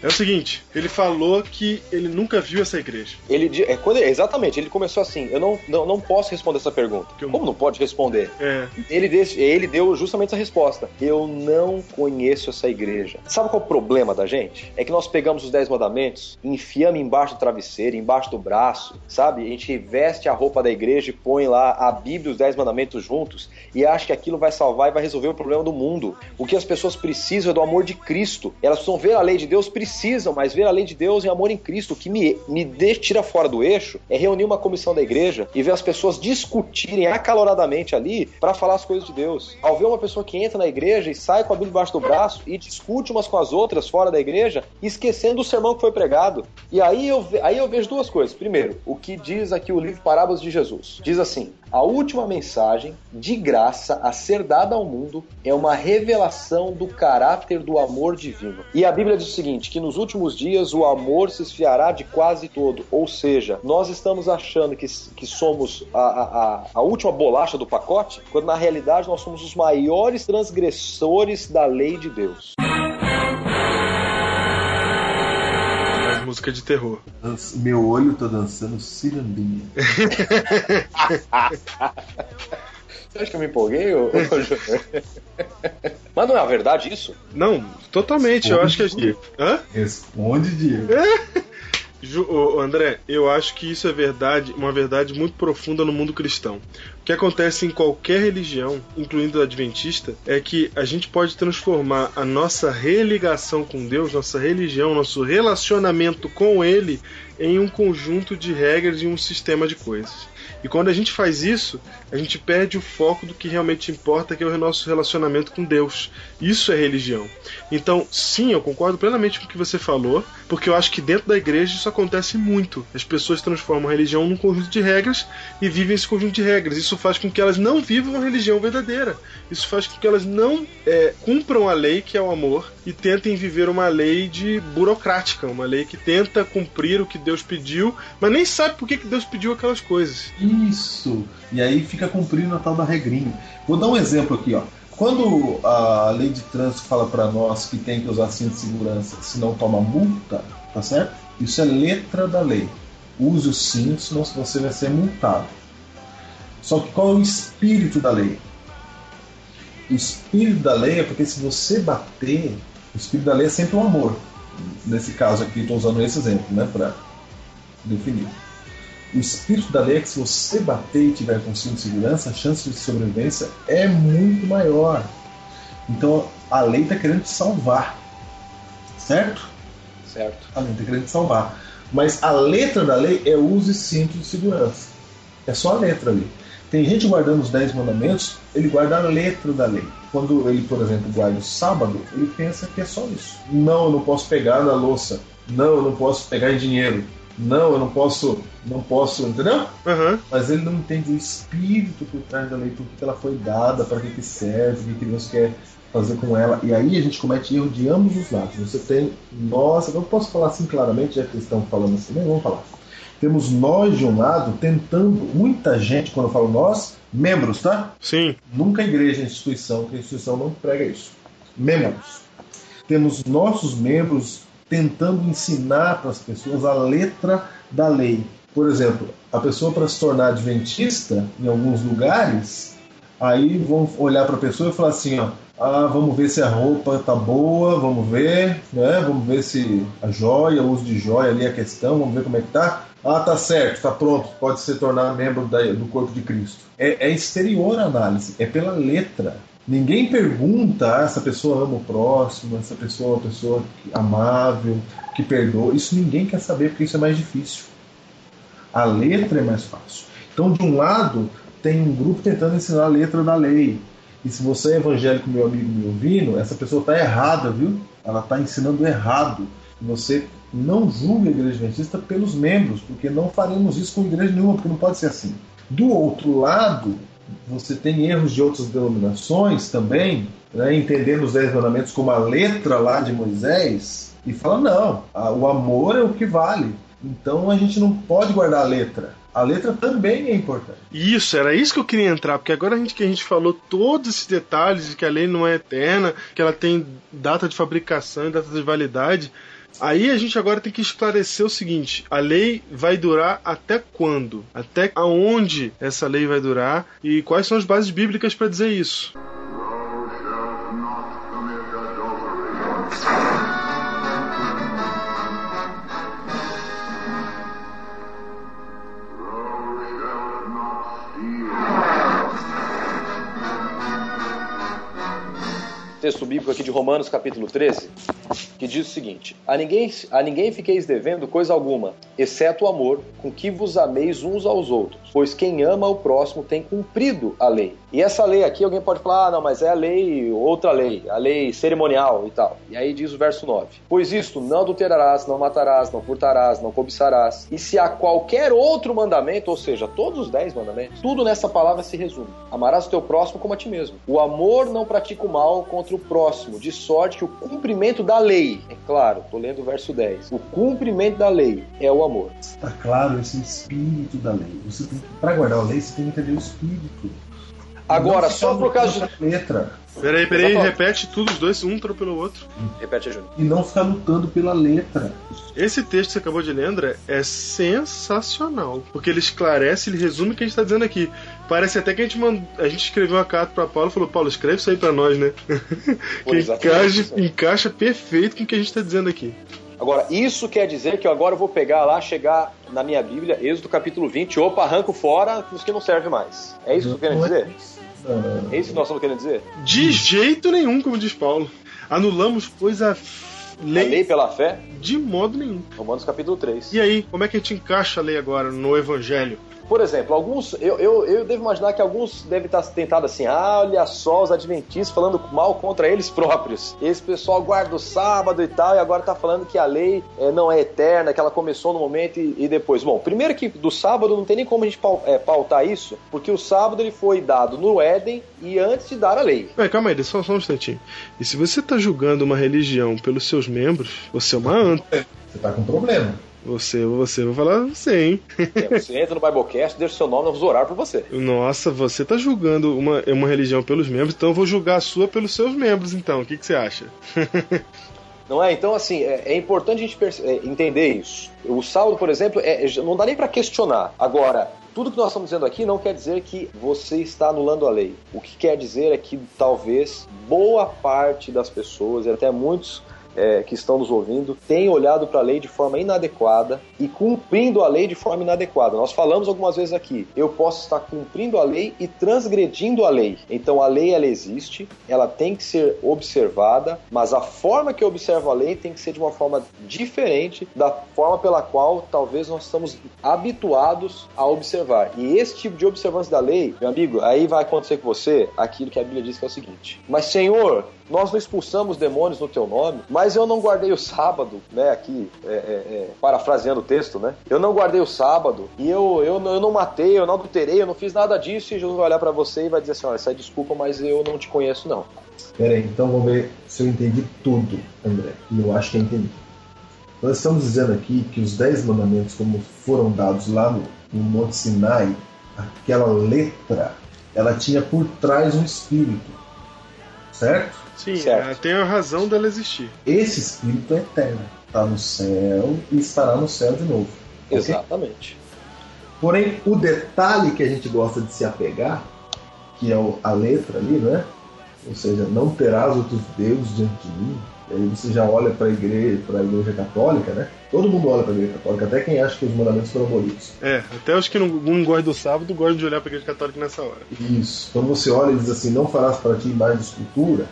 É o seguinte, ele falou que ele nunca viu essa igreja. Ele, é, quando exatamente, ele começou assim, eu não, não, não posso responder essa pergunta. Eu- Como não pode responder? É. Ele, desse- ele deu justamente essa resposta. Eu não conheço essa igreja. Sabe qual é o problema da gente? É que nós pegamos os Dez Mandamentos, enfiamos embaixo do travesseiro, embaixo do braço, sabe? A gente veste a roupa da igreja e põe lá a Bíblia e os Dez Mandamentos juntos e acha que aquilo vai salvar e vai resolver o problema do mundo. O que as pessoas precisam é do amor de Cristo. Elas precisam ver a lei de Deus, precisam precisam mais ver a lei de Deus em amor em Cristo. O que me, me de, tira fora do eixo é reunir uma comissão da igreja e ver as pessoas discutirem acaloradamente ali para falar as coisas de Deus. Ao ver uma pessoa que entra na igreja e sai com a Bíblia debaixo do braço e discute umas com as outras fora da igreja, esquecendo o sermão que foi pregado. E aí eu, aí eu vejo duas coisas. Primeiro, o que diz aqui o livro Parábolas de Jesus. Diz assim: a última mensagem de graça a ser dada ao mundo é uma revelação do caráter do amor divino. E a Bíblia diz o seguinte: que nos últimos dias o amor se esfriará de quase todo. Ou seja, nós estamos achando que, que somos a, a, a última bolacha do pacote, quando na realidade nós somos os maiores transgressores da lei de Deus. As músicas de terror. Dança- Meu olho tá dançando cirandinha. Você acha que eu me empolguei? Júnior? Mas não é a verdade isso? Não, totalmente. Eu acho que a gente. Hã? Responde, Diego. Ju, ô, André, eu acho que isso é verdade, uma verdade muito profunda no mundo cristão. O que acontece em qualquer religião, incluindo a adventista, é que a gente pode transformar a nossa religação com Deus, nossa religião, nosso relacionamento com Ele em um conjunto de regras e um sistema de coisas. E quando a gente faz isso, a gente perde o foco do que realmente importa, que é o nosso relacionamento com Deus. Isso é religião. Então, sim, eu concordo plenamente com o que você falou, porque eu acho que dentro da igreja isso acontece muito. As pessoas transformam a religião num conjunto de regras e vivem esse conjunto de regras. Isso faz com que elas não vivam a religião verdadeira. Isso faz com que elas não é, cumpram a lei, que é o amor, e tentem viver uma lei de burocrática, uma lei que tenta cumprir o que Deus pediu, mas nem sabe por que Deus pediu aquelas coisas. Isso. E aí fica cumprindo a tal da regrinha. Vou dar um exemplo aqui, ó. Quando a lei de trânsito fala para nós que tem que usar cinto de segurança, se não toma multa, tá certo? Isso é letra da lei. Use o cinto, senão você vai ser multado. Só que qual é o espírito da lei? O espírito da lei é porque se você bater, o espírito da lei é sempre o amor. Nesse caso aqui, estou usando esse exemplo, né, para definir. O espírito da lei é que se você bater e tiver com cinto de segurança, a chance de sobrevivência é muito maior. Então a lei está querendo te salvar, certo? Certo. A lei está querendo te salvar. Mas a letra da lei é use cinto de segurança. É só a letra ali. Tem gente guardando os 10 mandamentos, ele guarda a letra da lei. Quando ele, por exemplo, guarda o sábado, ele pensa que é só isso. Não, eu não posso pegar na louça. Não, eu não posso pegar em dinheiro. Não, eu não posso, não posso, entendeu? Aham. Mas ele não entende o espírito por trás da lei, por que ela foi dada, para que, que serve, o que, Deus quer fazer com ela. E aí a gente comete erro de ambos os lados. Você tem nós, eu não posso falar assim claramente, já que eles estão falando assim, nem vamos falar. Temos nós de um lado tentando, muita gente, quando eu falo nós, membros, tá? Sim. Nunca igreja, instituição, que a instituição não prega isso. Membros. Temos nossos membros tentando ensinar para as pessoas a letra da lei. Por exemplo, a pessoa para se tornar adventista em alguns lugares, aí vão olhar para a pessoa e falar assim, ó, ah, vamos ver se a roupa tá boa, vamos ver, né? Vamos ver se a joia, o uso de joia ali é a questão, vamos ver como é que tá. Ah, tá certo, tá pronto, pode se tornar membro da- do corpo de Cristo. É, é exterior a análise, é pela letra. Ninguém pergunta, ah, essa pessoa ama o próximo, essa pessoa é uma pessoa amável, que perdoa. Isso ninguém quer saber porque isso é mais difícil. A letra é mais fácil. Então, de um lado, tem um grupo tentando ensinar a letra da lei. E se você é evangélico, meu amigo me ouvindo, essa pessoa está errada, viu? Ela está ensinando errado. Você não julga a igreja adventista pelos membros, porque não faremos isso com igreja nenhuma, porque não pode ser assim. Do outro lado, você tem erros de outras denominações também, né, entendendo os Dez Mandamentos como a letra lá de Moisés, e fala: não, a- o amor é o que vale. Então a gente não pode guardar a letra. A letra também é importante. Isso, era isso que eu queria entrar, porque agora a gente que a gente falou todos esses detalhes de que a lei não é eterna, que ela tem data de fabricação e data de validade. Aí a gente agora tem que esclarecer o seguinte: a lei vai durar até quando? Até aonde essa lei vai durar e quais são as bases bíblicas para dizer isso? Texto bíblico aqui de Romanos, capítulo 13. que diz o seguinte: a ninguém, a ninguém fiqueis devendo coisa alguma, exceto o amor, com que vos ameis uns aos outros. Pois quem ama o próximo tem cumprido a lei. E essa lei aqui, alguém pode falar, ah, não, mas é a lei, outra lei, a lei cerimonial e tal. E aí diz o verso 9: Pois isto, não adulterarás, não matarás, não furtarás, não cobiçarás. E se há qualquer outro mandamento, ou seja, todos os dez mandamentos, tudo nessa palavra se resume: amarás o teu próximo como a ti mesmo. O amor não pratica o mal contra o próximo, de sorte que o cumprimento da lei, é claro, estou lendo o verso 10, o cumprimento da lei é o amor. Está claro esse espírito da lei. Você tem que, para guardar a lei, você tem que entender o espírito. Agora, só por causa de. letra. Peraí, peraí, repete tudo, os dois, um pelo outro. Repete, Júnior. E não ficar lutando pela letra. Esse texto que você acabou de ler, André, é sensacional. Porque ele esclarece, ele resume o que a gente tá dizendo aqui. Parece até que a gente mandou, a gente escreveu uma carta pra Paulo e falou: Paulo, escreve isso aí pra nós, né? que exatamente encaixa, encaixa perfeito com o que a gente tá dizendo aqui. Agora, isso quer dizer que eu agora vou pegar lá, chegar na minha Bíblia, Êxodo capítulo 20, opa, arranco fora os que não serve mais. É isso que eu é dizer? É isso que nós estamos querendo dizer? De jeito nenhum, como diz Paulo. Anulamos, pois, a A lei lei pela fé, de modo nenhum. Romanos capítulo 3. E aí, como é que a gente encaixa a lei agora no Evangelho? Por exemplo, alguns, eu, eu, eu devo imaginar que alguns devem estar tentados assim, ah, olha só os adventistas falando mal contra eles próprios. Esse pessoal guarda o sábado e tal, e agora tá falando que a lei eh, não é eterna, que ela começou no momento e, e depois. Bom, primeiro que do sábado não tem nem como a gente eh, pautar isso, porque o sábado ele foi dado no Éden e antes de dar a lei. Ué, calma aí, só, só um instantinho. E se você tá julgando uma religião pelos seus membros, você é uma anta. Você tá com problema. Você, você, vou falar você, hein? É, você entra no Biblecast, deixa o seu nome, nós vamos orar por você. Nossa, você tá julgando uma, uma religião pelos membros, então eu vou julgar a sua pelos seus membros, então. O que, que você acha? Não é? Então, assim, é, é importante a gente é, entender isso. O sábado, por exemplo, é- é- não dá nem para questionar. Agora, tudo que nós estamos dizendo aqui não quer dizer que você está anulando a lei. O que quer dizer é que talvez boa parte das pessoas, e até muitos é, que estão nos ouvindo, têm olhado para a lei de forma inadequada e cumprindo a lei de forma inadequada. Nós falamos algumas vezes aqui, eu posso estar cumprindo a lei e transgredindo a lei. Então a lei ela existe, ela tem que ser observada, mas a forma que eu observo a lei tem que ser de uma forma diferente da forma pela qual talvez nós estamos habituados a observar. E esse tipo de observância da lei, meu amigo, aí vai acontecer com você aquilo que a Bíblia diz que é o seguinte: Mas Senhor, nós não expulsamos demônios no teu nome, mas eu não guardei o sábado, né? Aqui, é, é, é, parafraseando o texto, né? Eu não guardei o sábado e eu, eu, não- eu não matei, eu não adulterei, eu não fiz nada disso. E Jesus vai olhar pra você e vai dizer assim: Olha, essa é desculpa, mas eu não te conheço, não. Pera aí, então vamos ver se eu entendi tudo, André. E eu acho que eu entendi. Nós estamos dizendo aqui que os dez mandamentos, como foram dados lá no, no Monte Sinai, aquela letra, ela tinha por trás um espírito, certo? Sim, Certo. ela tem a razão dela existir. Esse espírito é eterno, está no céu e estará no céu de novo. Exatamente. Porém, o detalhe que a gente gosta de se apegar, que é a letra ali, né? Ou seja, não terás outros deuses diante de mim. E aí você já olha para a igreja, para a igreja católica, né? Todo mundo olha para a igreja católica, até quem acha que os mandamentos foram abolidos. É, até os que não, não gostam do sábado gostam de olhar pra igreja católica nessa hora. Isso. Quando você olha e diz assim, não farás para ti de escultura,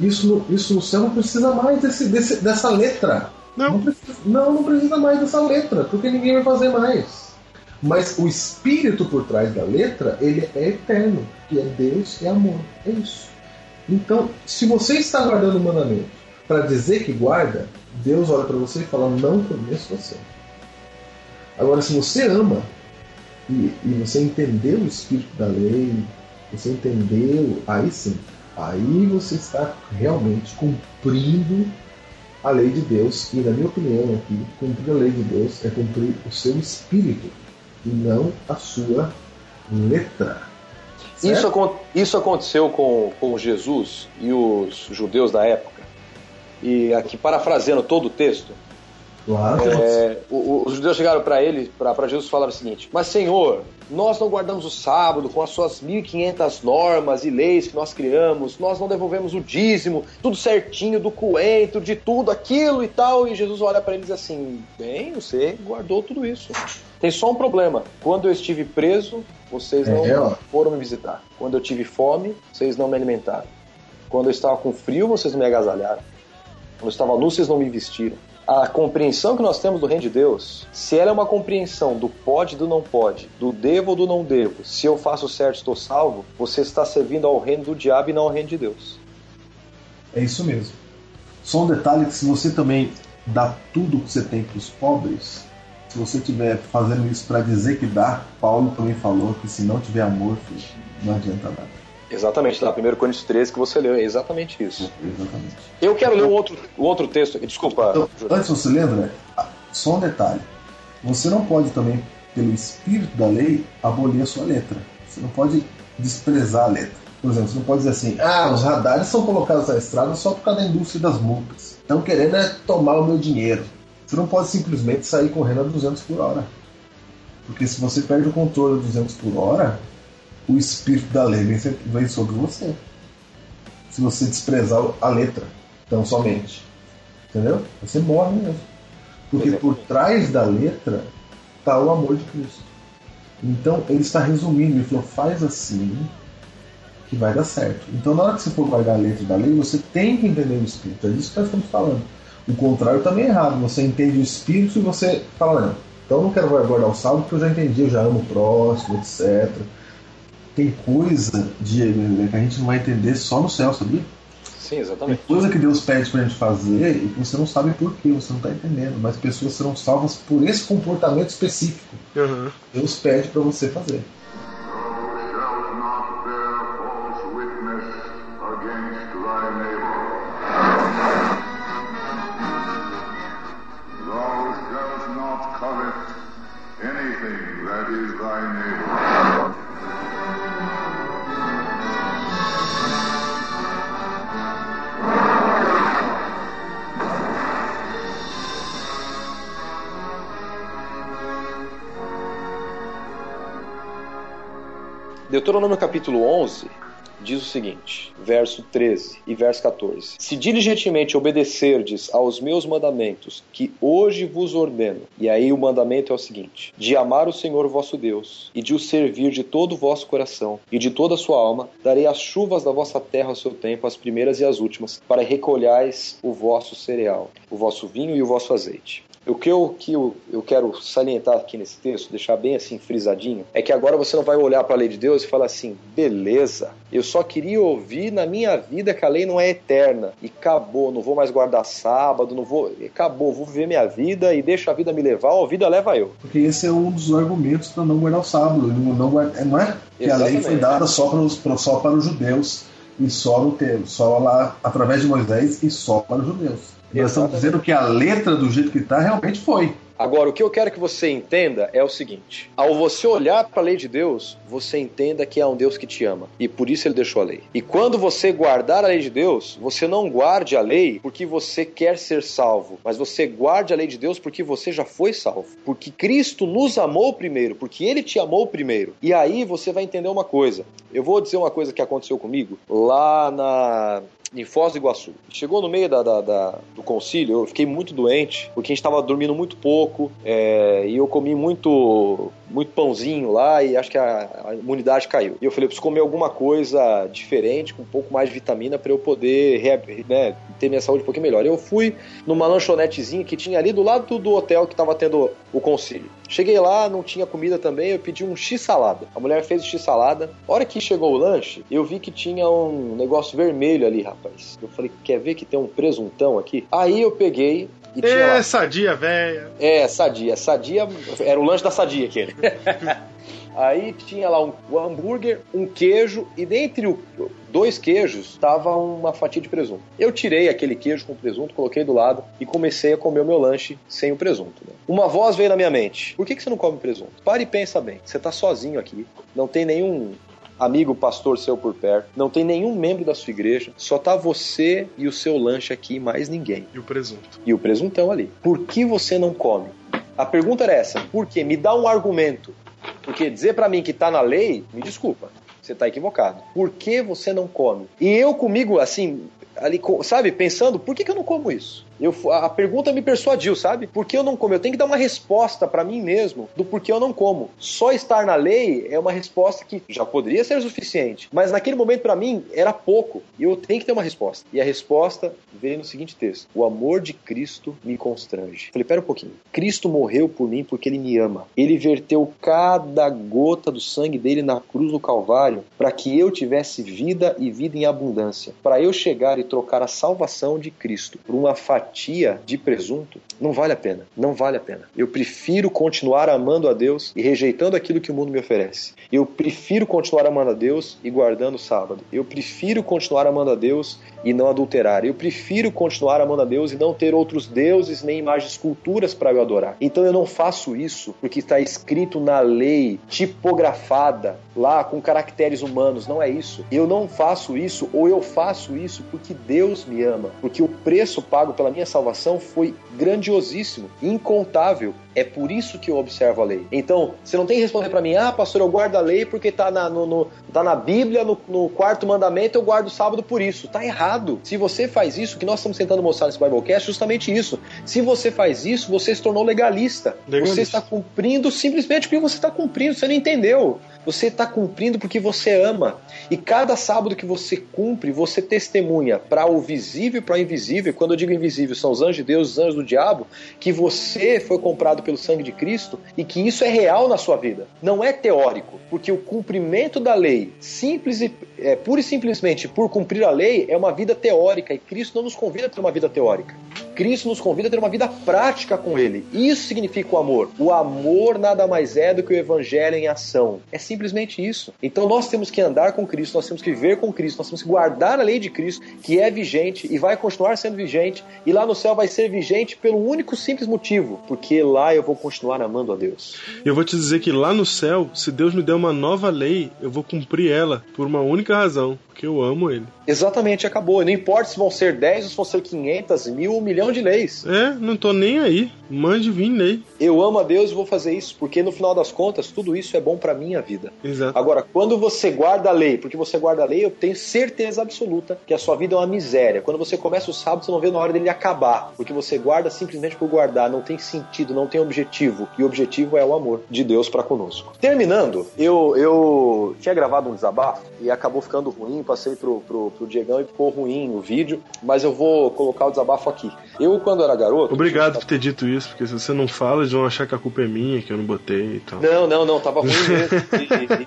isso, no- isso no céu não precisa mais desse, desse- dessa letra. Não. Não precisa, não, não precisa mais dessa letra, porque ninguém vai fazer mais. Mas o espírito por trás da letra, ele é eterno, que é Deus e amor. É isso. Então, se você está guardando o mandamento para dizer que guarda, Deus olha para você e fala: Não conheço você. Agora, se você ama e, e você entendeu o espírito da lei, você entendeu, aí sim, aí você está realmente cumprindo a lei de Deus. E, na minha opinião, aqui, cumprir a lei de Deus é cumprir o seu espírito e não a sua letra. Isso, isso aconteceu com, com Jesus e os judeus da época. E aqui, parafraseando todo o texto, Claro. é, o- o- os judeus chegaram para ele, para Jesus, e falaram o seguinte: Mas Senhor, nós não guardamos o sábado com as suas 1.500 normas e leis que nós criamos, nós não devolvemos o dízimo, tudo certinho, do coentro, de tudo aquilo e tal. E Jesus olha para eles e diz assim: Bem, você guardou tudo isso. Tem só um problema. Quando eu estive preso, vocês não É, foram me visitar. Quando eu tive fome, vocês não me alimentaram. Quando eu estava com frio, vocês não me agasalharam. Quando eu estava nu, vocês não me vestiram. A compreensão que nós temos do reino de Deus, se ela é uma compreensão do pode do não pode, do devo ou do não devo, se eu faço certo estou salvo, você está servindo ao reino do diabo e não ao reino de Deus. É isso mesmo. Só um detalhe que se você também dá tudo que você tem para os pobres, se você estiver fazendo isso para dizer que dá, Paulo também falou que se não tiver amor, filho, não adianta nada. Exatamente, lá 1 Coríntios 13 que você leu, é exatamente isso. Exatamente. Eu quero ler um outro, um outro texto aqui, desculpa. Então, antes você lembra, só um detalhe. Você não pode também, pelo espírito da lei, abolir a sua letra. Você não pode desprezar a letra. Por exemplo, você não pode dizer assim, ah, os radares são colocados na estrada só por causa da indústria das multas. Estão querendo é tomar o meu dinheiro. Você não pode simplesmente sair correndo a 200 por hora. Porque se você perde o controle a 200 por hora, o espírito da lei vem, sobre você. Se você desprezar a letra, tão somente. Entendeu? Você morre mesmo. Porque por trás da letra está o amor de Cristo. Então ele está resumindo, ele falou, faz assim que vai dar certo. Então na hora que você for guardar a letra da lei, você tem que entender o espírito. É disso que nós estamos falando. O contrário também é errado. Você entende o espírito e você fala, não, então eu não quero guardar o salmo porque eu já entendi, eu já amo o próximo, etc. Tem coisa de, que a gente não vai entender só no céu, sabia? Sim, Tem exatamente. coisa que Deus pede pra gente fazer e que você não sabe por quê, você não tá entendendo. Mas pessoas serão salvas por esse comportamento específico. Aham. Deus pede pra você fazer. Deuteronômio capítulo 11 diz o seguinte, verso 13 e verso 14: Se diligentemente obedecerdes aos meus mandamentos, que hoje vos ordeno, e aí o mandamento é o seguinte: de amar o Senhor vosso Deus, e de o servir de todo o vosso coração e de toda a sua alma, darei as chuvas da vossa terra ao seu tempo, as primeiras e as últimas, para recolhais o vosso cereal, o vosso vinho e o vosso azeite. O que eu, que eu, eu quero salientar aqui nesse texto, deixar bem assim frisadinho, é que agora você não vai olhar para a lei de Deus e falar assim: beleza, eu só queria ouvir na minha vida que a lei não é eterna e acabou, não vou mais guardar sábado, não vou, acabou, vou viver minha vida e deixa a vida me levar, ou a vida leva eu. Porque esse é um dos argumentos para não guardar o sábado. Não, não, guarda- não é que a lei foi dada só para os, só para os judeus e só no tempo, só lá através de Moisés e só para os judeus. Nós estamos dizendo que a letra do jeito que está realmente foi. Agora, o que eu quero que você entenda é o seguinte: ao você olhar para a lei de Deus, você entenda que há um Deus que te ama e por isso ele deixou a lei. E quando você guardar a lei de Deus, você não guarde a lei porque você quer ser salvo, mas você guarde a lei de Deus porque você já foi salvo. Porque Cristo nos amou primeiro, porque ele te amou primeiro. E aí você vai entender uma coisa. Eu vou dizer uma coisa que aconteceu comigo lá na em Foz do Iguaçu. Chegou no meio da, da- da- do concílio, eu fiquei muito doente, porque a gente estava dormindo muito pouco, é, e eu comi muito, muito pãozinho lá, e acho que a, a imunidade caiu. E eu falei, eu preciso comer alguma coisa diferente, com um pouco mais de vitamina, para eu poder né, ter minha saúde um pouquinho melhor. Eu fui numa lanchonetezinha que tinha ali do lado do, do hotel que estava tendo o concílio. Cheguei lá, não tinha comida também, eu pedi um x-salada. A mulher fez o x-salada. A hora que chegou o lanche, eu vi que tinha um negócio vermelho ali, rapaz. Eu falei, quer ver que tem um presuntão aqui? Aí eu peguei e tinha lá. Sadia, velha. É, sadia. Sadia era o lanche da sadia aquele. Aí tinha lá um, um hambúrguer, um queijo e dentre o, dois queijos tava uma fatia de presunto. Eu tirei aquele queijo com presunto, coloquei do lado e comecei a comer o meu lanche sem o presunto. né? Uma voz veio na minha mente: Por que, que você não come presunto? Pare e pensa bem. Você tá sozinho aqui, não tem nenhum amigo pastor seu por perto, não tem nenhum membro da sua igreja, só tá você e o seu lanche aqui, mais ninguém E o presunto. e o presuntão ali. Por que você não come? A pergunta era essa. Por quê? Me dá um argumento. Porque dizer pra mim que tá na lei, me desculpa. Você tá equivocado. Por que você não come? E eu comigo, assim, ali, sabe, pensando, por que, que eu não como isso? Eu, a pergunta me persuadiu, sabe? Por que eu não como? Eu tenho que dar uma resposta pra mim mesmo do porquê eu não como. Só estar na lei é uma resposta que já poderia ser suficiente, mas naquele momento pra mim era pouco. E eu tenho que ter uma resposta. E a resposta veio no seguinte texto: O amor de Cristo me constrange. Falei, pera um pouquinho. Cristo morreu por mim porque ele me ama. Ele verteu cada gota do sangue dele na cruz do Calvário para que eu tivesse vida e vida em abundância. Para eu chegar e trocar a salvação de Cristo por uma fatia de presunto, não vale a pena. Não vale a pena. Eu prefiro continuar amando a Deus e rejeitando aquilo que o mundo me oferece. Eu prefiro continuar amando a Deus e guardando o sábado. Eu prefiro continuar amando a Deus e não adulterar. Eu prefiro continuar amando a Deus e não ter outros deuses nem imagens, esculturas para eu adorar. Então eu não faço isso porque está escrito na lei, tipografada lá com caracteres humanos. Não é isso. Eu não faço isso ou eu faço isso porque Deus me ama, porque o preço pago pela minha salvação foi grandiosíssimo, incontável. É por isso que eu observo a lei. Então, você não tem que responder para mim, ah, pastor, eu guardo a lei porque tá na, no, no- tá na Bíblia, no, no quarto mandamento, eu guardo o sábado por isso. Tá errado. Se você faz isso, o que nós estamos tentando mostrar nesse Biblecast é justamente isso. Se você faz isso, você se tornou legalista. Legalista. Você está cumprindo simplesmente porque você está cumprindo, você não entendeu. Você está cumprindo porque você ama. E cada sábado que você cumpre, você testemunha para o visível e para o invisível. Quando eu digo invisível, são os anjos de Deus, os anjos do diabo, que você foi comprado pelo sangue de Cristo e que isso é real na sua vida. Não é teórico, porque o cumprimento da lei, simples e é, pura e simplesmente por cumprir a lei, é uma vida teórica e Cristo não nos convida a ter uma vida teórica. Cristo nos convida a ter uma vida prática com Ele. Isso significa o amor. O amor nada mais é do que o Evangelho em ação. É simplesmente isso. Então nós temos que andar com Cristo, nós temos que viver com Cristo, nós temos que guardar a lei de Cristo, que é vigente e vai continuar sendo vigente. E lá no céu vai ser vigente pelo único simples motivo, porque lá eu vou continuar amando a Deus. Eu vou te dizer que lá no céu, se Deus me der uma nova lei, eu vou cumprir ela por uma única razão, porque eu amo Ele. Exatamente, acabou. Não importa se vão ser 10 ou se vão ser 500, mil, um milhão de leis. É, não tô nem aí. Mande vir lei. Eu amo a Deus e vou fazer isso, porque no final das contas, tudo isso é bom pra minha vida. Exato. Agora, quando você guarda a lei, porque você guarda a lei, eu tenho certeza absoluta que a sua vida é uma miséria. Quando você começa o sábado, você não vê na hora dele acabar, porque você guarda simplesmente por guardar, não tem sentido, não tem objetivo. E o objetivo é o amor de Deus pra conosco. Terminando, eu, eu tinha gravado um desabafo e acabou ficando ruim, passei pro, pro, pro Diegão e ficou ruim o vídeo, mas eu vou colocar o desabafo aqui. Eu, quando era garoto. Obrigado por ter dito isso, porque se você não fala, eles vão achar que a culpa é minha, que eu não botei e tal. Não, não, não, tava ruim mesmo.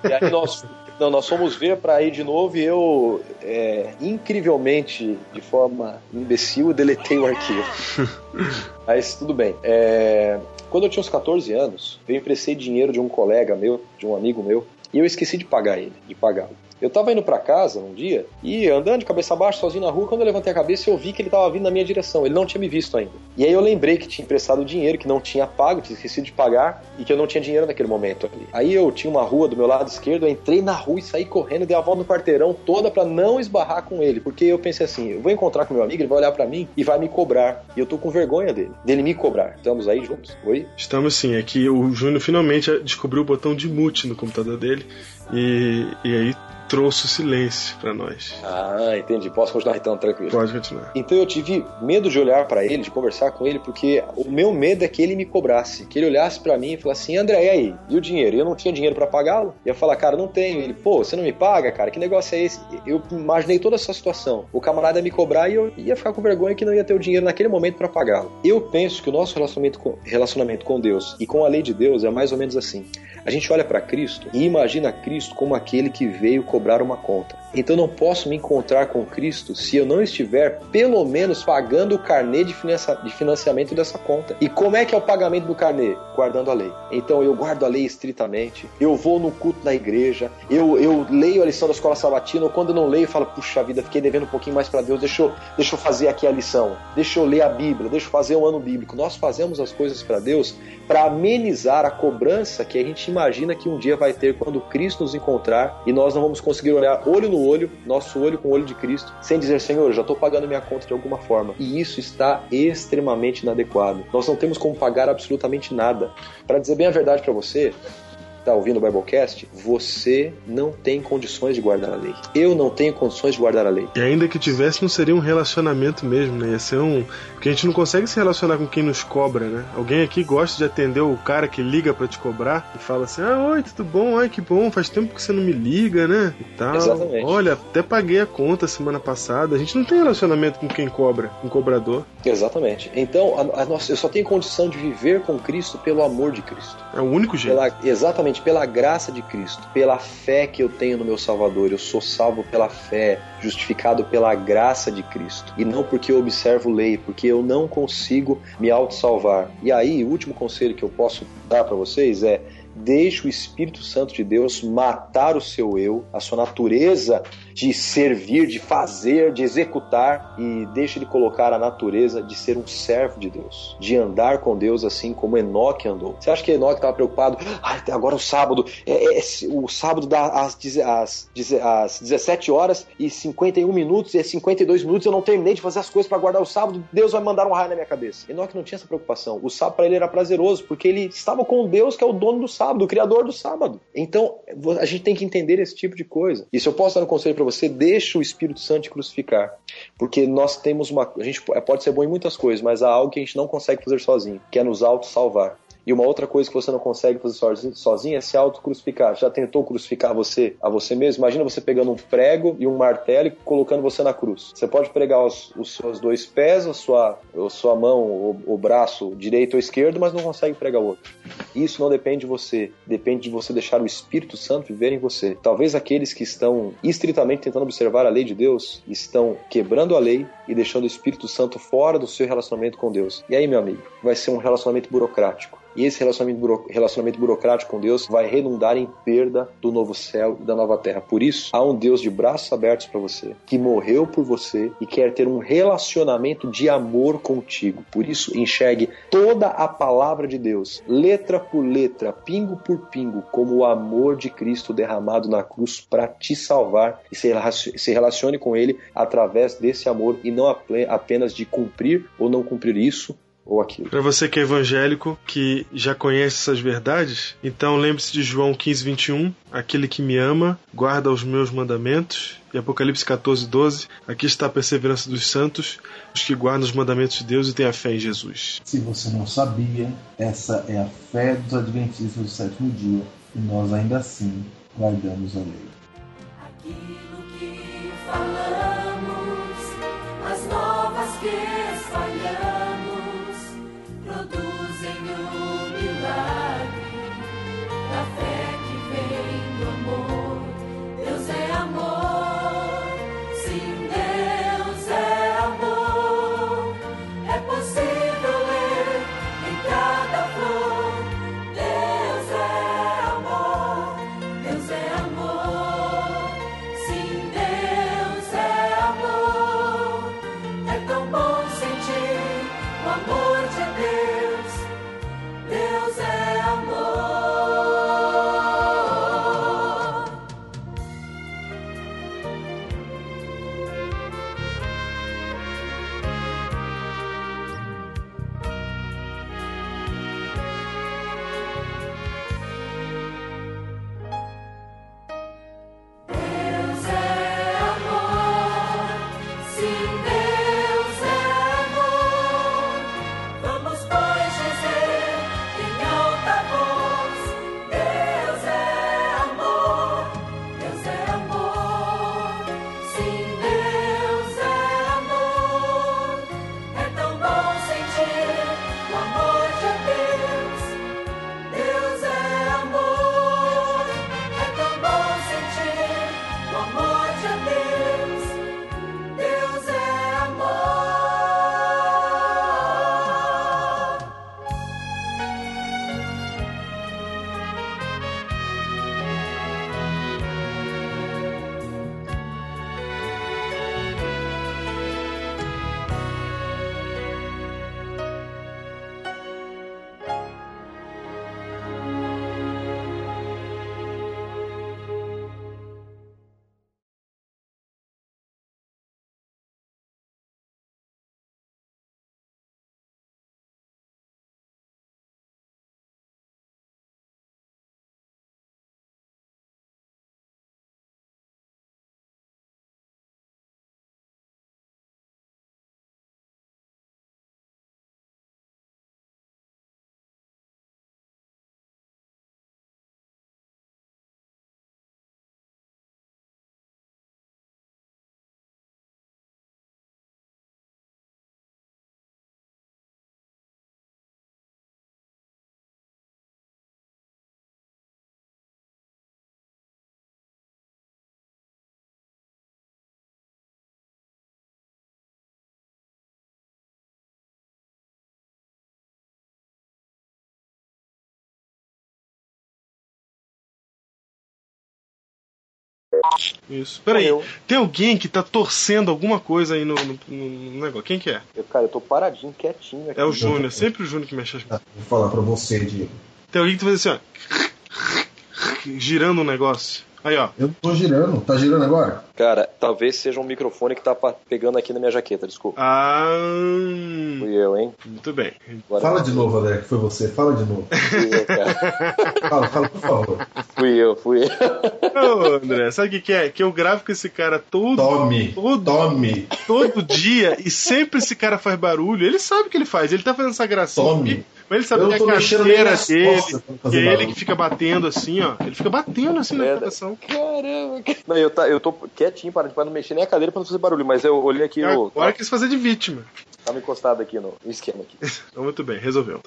E, e aí nós, não, nós fomos ver pra ir de novo e eu, é, incrivelmente, de forma imbecil, deletei o arquivo. Mas tudo bem. É, quando eu tinha uns 14 anos, eu emprestei dinheiro de um colega meu, de um amigo meu, e eu esqueci de pagar ele, de pagá-lo. Eu tava indo pra casa um dia e andando de cabeça baixa, sozinho na rua, quando eu levantei a cabeça, eu vi que ele tava vindo na minha direção. Ele não tinha me visto ainda. E aí eu lembrei que tinha emprestado dinheiro, que não tinha pago, tinha esquecido de pagar e que eu não tinha dinheiro naquele momento ali. Aí eu tinha uma rua do meu lado esquerdo, eu entrei na rua e saí correndo, dei a volta no quarteirão toda pra não esbarrar com ele, porque eu pensei assim, eu vou encontrar com meu amigo, ele vai olhar pra mim e vai me cobrar. E eu tô com vergonha dele, dele me cobrar. Estamos aí juntos? Oi? Estamos sim, é que o Júnior finalmente descobriu o botão de mute no computador dele e, e aí trouxe o silêncio pra nós. Ah, entendi. Posso continuar então, tranquilo. Pode continuar. Então eu tive medo de olhar pra ele, de conversar com ele, porque o meu medo é que ele me cobrasse, que ele olhasse pra mim e falasse assim: André, e aí? E o dinheiro? E eu não tinha dinheiro pra pagá-lo? E eu falar, cara, não tenho. Ele, pô, você não me paga, cara? Que negócio é esse? Eu imaginei toda essa situação. O camarada ia me cobrar e eu ia ficar com vergonha que não ia ter o dinheiro naquele momento pra pagá-lo. Eu penso que o nosso relacionamento com, relacionamento com Deus e com a lei de Deus é mais ou menos assim. A gente olha pra Cristo e imagina Cristo como aquele que veio cobrar uma conta. Então não posso me encontrar com Cristo se eu não estiver pelo menos pagando o carnê de, financia- de financiamento dessa conta. E como é que é o pagamento do carnê? Guardando a lei. Então eu guardo a lei estritamente, eu vou no culto na igreja, eu, eu leio a lição da escola sabatina, ou quando eu não leio, eu falo, puxa vida, fiquei devendo um pouquinho mais para Deus, deixa eu, deixa eu fazer aqui a lição, deixa eu ler a Bíblia, deixa eu fazer um ano bíblico. Nós fazemos as coisas para Deus para amenizar a cobrança que a gente imagina que um dia vai ter quando Cristo nos encontrar e nós não vamos conseguir olhar olho no olho, nosso olho com o olho de Cristo, sem dizer, Senhor, já estou pagando minha conta de alguma forma. E isso está extremamente inadequado. Nós não temos como pagar absolutamente nada. Para dizer bem a verdade para você, está ouvindo o Biblecast, você não tem condições de guardar a lei. Eu não tenho condições de guardar a lei. E ainda que tivesse, não seria um relacionamento mesmo, né? Ia ser um. Porque a gente não consegue se relacionar com quem nos cobra, né? Alguém aqui gosta de atender o cara que liga para te cobrar e fala assim: Ah, oi, tudo bom? Ai, que bom, faz tempo que você não me liga, né? E tal. Exatamente. Olha, até paguei a conta semana passada. A gente não tem relacionamento com quem cobra, com cobrador. Exatamente. Então, a, a nossa, eu só tenho condição de viver com Cristo pelo amor de Cristo. É o único jeito. Pela- exatamente, pela graça de Cristo, pela fé que eu tenho no meu Salvador. Eu sou salvo pela fé, justificado pela graça de Cristo. E não porque eu observo lei, porque eu não consigo me auto-salvar. E aí, o último conselho que eu posso dar para vocês é. Deixe o Espírito Santo de Deus matar o seu eu, a sua natureza de servir, de fazer, de executar, e deixe ele colocar a natureza de ser um servo de Deus, de andar com Deus assim como Enoque andou. Você acha que Enoque estava preocupado? Ai, agora o sábado, é, é- o sábado dá às, às, deze- às 17 horas e 51 minutos, e 52 minutos eu não terminei de fazer as coisas para guardar o sábado, Deus vai mandar um raio na minha cabeça. Enoque não tinha essa preocupação. O sábado para ele era prazeroso, porque ele estava com Deus, que é o dono do sábado, o criador do sábado. Então, a gente tem que entender esse tipo de coisa. E se eu posso dar um conselho para você, deixa o Espírito Santo crucificar. Porque nós temos uma. A gente pode ser bom em muitas coisas, mas há algo que a gente não consegue fazer sozinho, que é nos auto-salvar. E uma outra coisa que você não consegue fazer sozinho, é se auto-crucificar. Já tentou crucificar você a você mesmo? Imagina você pegando um prego e um martelo e colocando você na cruz. Você pode pregar os, os seus dois pés, a sua, a sua mão, o, o braço direito ou esquerdo, mas não consegue pregar o outro. Isso não depende de você, depende de você deixar o Espírito Santo viver em você. Talvez aqueles que estão estritamente tentando observar a lei de Deus estão quebrando a lei e deixando o Espírito Santo fora do seu relacionamento com Deus. E aí, meu amigo, vai ser um relacionamento burocrático. E esse relacionamento, buro- relacionamento burocrático com Deus vai redundar em perda do novo céu e da nova terra. Por isso, há um Deus de braços abertos para você, que morreu por você e quer ter um relacionamento de amor contigo. Por isso, enxergue toda a palavra de Deus, letra por letra, pingo por pingo, como o amor de Cristo derramado na cruz para te salvar e se relacione- com Ele através desse amor e não apenas de cumprir ou não cumprir isso ou aquilo. Para você que é evangélico, que já conhece essas verdades, então lembre-se de João 15, 21. Aquele que me ama, guarda os meus mandamentos. E Apocalipse 14, 12. Aqui está a perseverança dos santos, os que guardam os mandamentos de Deus e têm a fé em Jesus. Se você não sabia, essa é a fé dos Adventistas do sétimo dia e nós ainda assim guardamos a lei. Aquilo que falamos, Isso. Peraí, tem alguém que tá torcendo alguma coisa aí no, no- no- negócio. Quem que é? Eu, cara, eu tô paradinho, quietinho aqui. É o Júnior, sempre o Júnior que mexe as Ah, Vou falar pra você, Diego. Tem alguém que faz assim, ó. Girando um negócio. Aí, ó. Eu tô girando. Tá girando agora? Cara, talvez seja um microfone que tá pegando aqui na minha jaqueta, desculpa. Ah. Fui eu, hein? Muito bem. Agora Fala de novo, André, que foi você. Fala de novo. Fui eu, cara. Fala, fala, por favor. Fui eu, fui eu. Ô, André, sabe o que, que é? Que eu gravo com esse cara todo, Tome. todo, Tome. todo dia e sempre esse cara faz barulho. Ele sabe o que ele faz, ele tá fazendo essa gracinha. Tome. aqui, Mas ele sabe Eu que tô é a carteira dele, que é ele que fica batendo assim, ó. Ele fica batendo assim na É, gravação. Caramba, cara. Não, eu, tá, eu tô quietinho para pra não mexer nem a cadeira pra não fazer barulho, mas eu olhei aqui no. Agora quis fazer de vítima. Tava encostado aqui no, esquema aqui. Então, muito bem, resolveu.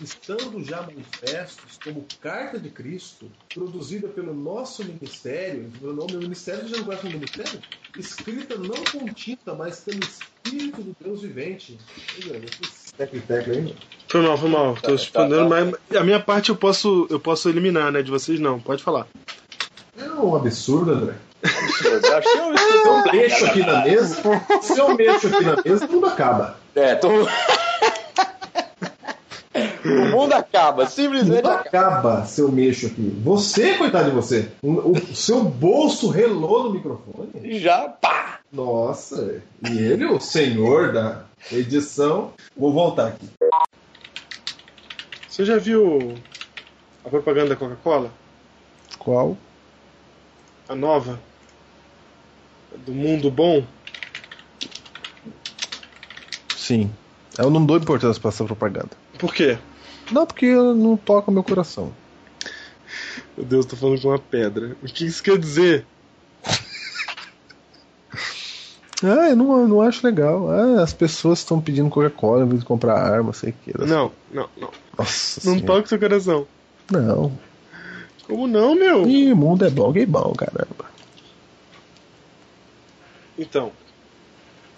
Estando já manifestos como Carta de Cristo, produzida pelo nosso ministério, o nome do ministério já não gosta do ministério? Escrita não com tinta, mas pelo Espírito do Deus vivente. Tecla e tecla aí. Foi mal, foi mal. Tô respondendo, mas a minha parte eu posso, eu posso eliminar, né? De vocês não. Pode falar. É um absurdo, André. Se eu mexo aqui na mesa, se eu mexo aqui na mesa, tudo acaba. É, tô. O mundo acaba, simplesmente Tudo acaba. acaba se eu mexo aqui. Você, coitado de você, o, o seu bolso relou no microfone. Já, pá! Nossa, e ele, o senhor da edição. Vou voltar aqui. Você já viu a propaganda da Coca-Cola? Qual? A nova? Do mundo bom? Sim. Eu não dou importância pra essa propaganda. Por quê? Não, porque não toca meu coração. Meu Deus, tô falando com uma pedra. O que isso quer dizer? Ah, eu não, eu não acho legal. Ah, as pessoas estão pedindo Coca-Cola em vez de comprar arma, sei o que. Não, não, não. Nossa Não senhora. toca seu coração. Não. Como não, meu? Ih, o mundo é bom, gay bom, caramba. Então.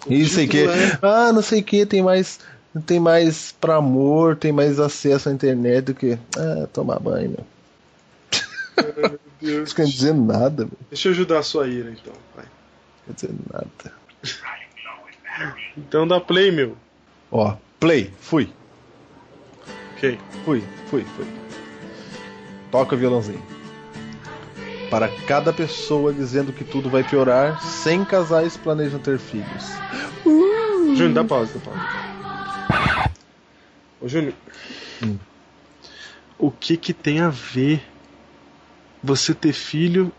o E sei que. é- Ah, não sei o que, tem mais. Tem mais pra amor, tem mais acesso à internet do que. Ah, tomar banho, meu. Meu Deus. Não quer dizer nada, meu. Deixa eu ajudar a sua ira, então. Vai. Quer dizer nada. Então dá play, meu. Ó, play, fui. Ok. Fui, fui, fui. Toca o violãozinho. Para cada pessoa dizendo que tudo vai piorar, 100 casais planejam ter filhos. Júnior, dá pausa, dá pausa. Ô, Júnior. Hum. O que que tem a ver você ter filho?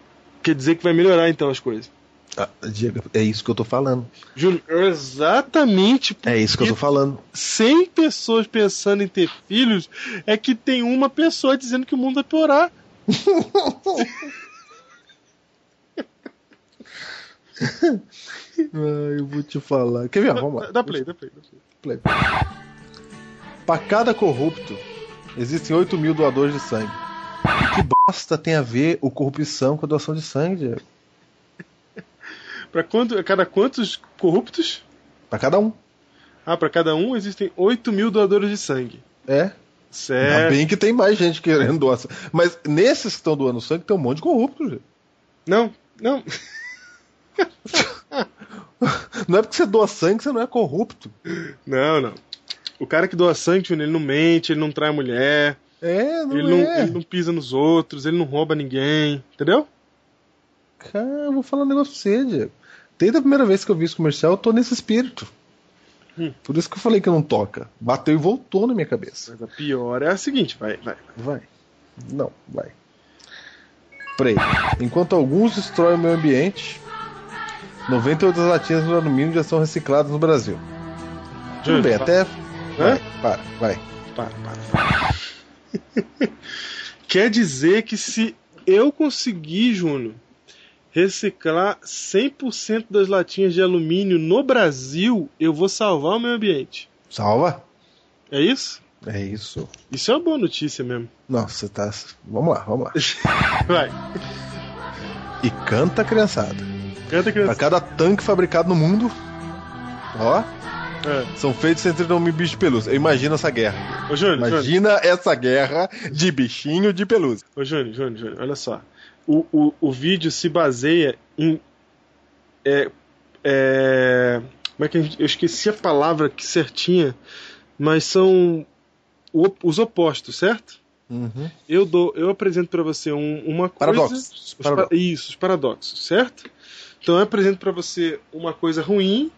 Quer dizer que vai melhorar então as coisas. Ah, Diego, é isso que eu tô falando. Júnior, exatamente É isso que eu tô falando. 100 pessoas pensando em ter filhos é que tem uma pessoa dizendo que o mundo vai piorar. Ah, eu vou te falar. Quer ver? Vamos lá. Dá, dá play, dá play. Dá play. Play. Para cada corrupto, existem 8 mil doadores de sangue. Que bosta tem a ver o corrupção com a doação de sangue, Diego? Pra quanto, cada quantos corruptos? Pra cada um. Ah, pra cada um existem 8 mil doadores de sangue. É. Ainda Certo. bem que tem mais gente querendo doar sangue. Mas nesses que estão doando sangue, tem um monte de corrupto, gente. Não, não. Não é porque você doa sangue que você não é corrupto. Não, não. O cara que doa sangue, ele não mente, ele não trai a mulher, É, não ele, é. não, ele não pisa nos outros, ele não rouba ninguém, entendeu? Cara, eu vou falar um negócio pra você, Diego. Desde a primeira vez que eu vi esse comercial, eu tô nesse espírito. Hum. Por isso que eu falei que não toca. Bateu e voltou na minha cabeça. Mas a pior é a seguinte, vai, vai. Vai. Não, vai. Play. Enquanto alguns destroem o meio ambiente, 98 das latinhas de alumínio já são recicladas no Brasil. Tudo bem, até. Hã? Vai, para, vai. Para, para. Quer dizer que se eu conseguir, Júnior, reciclar 100% das latinhas de alumínio no Brasil, eu vou salvar o meio ambiente. Salva? É isso? É isso. Isso é uma boa notícia mesmo. Nossa, você tá. Vamos lá, vamos lá. Vai. E canta, criançada. Criança. cada tanque fabricado no mundo, ó, É. são feitos entre nome bicho de pelúcia. Imagina essa guerra. Ô, Júnior, Júnior. Imagina essa guerra de bichinho de pelúcia. Ô, Júnior, Júnior, Júnior, olha só. o, o, o vídeo se baseia em. É, é, como é que a gente- eu esqueci a palavra que certinha, mas são o- os opostos, certo? Uhum. Eu dou, eu apresento pra você um- uma coisa, Paradoxos. os pa- Paradoxos. isso, os paradoxos, certo? Então eu apresento pra você uma coisa ruim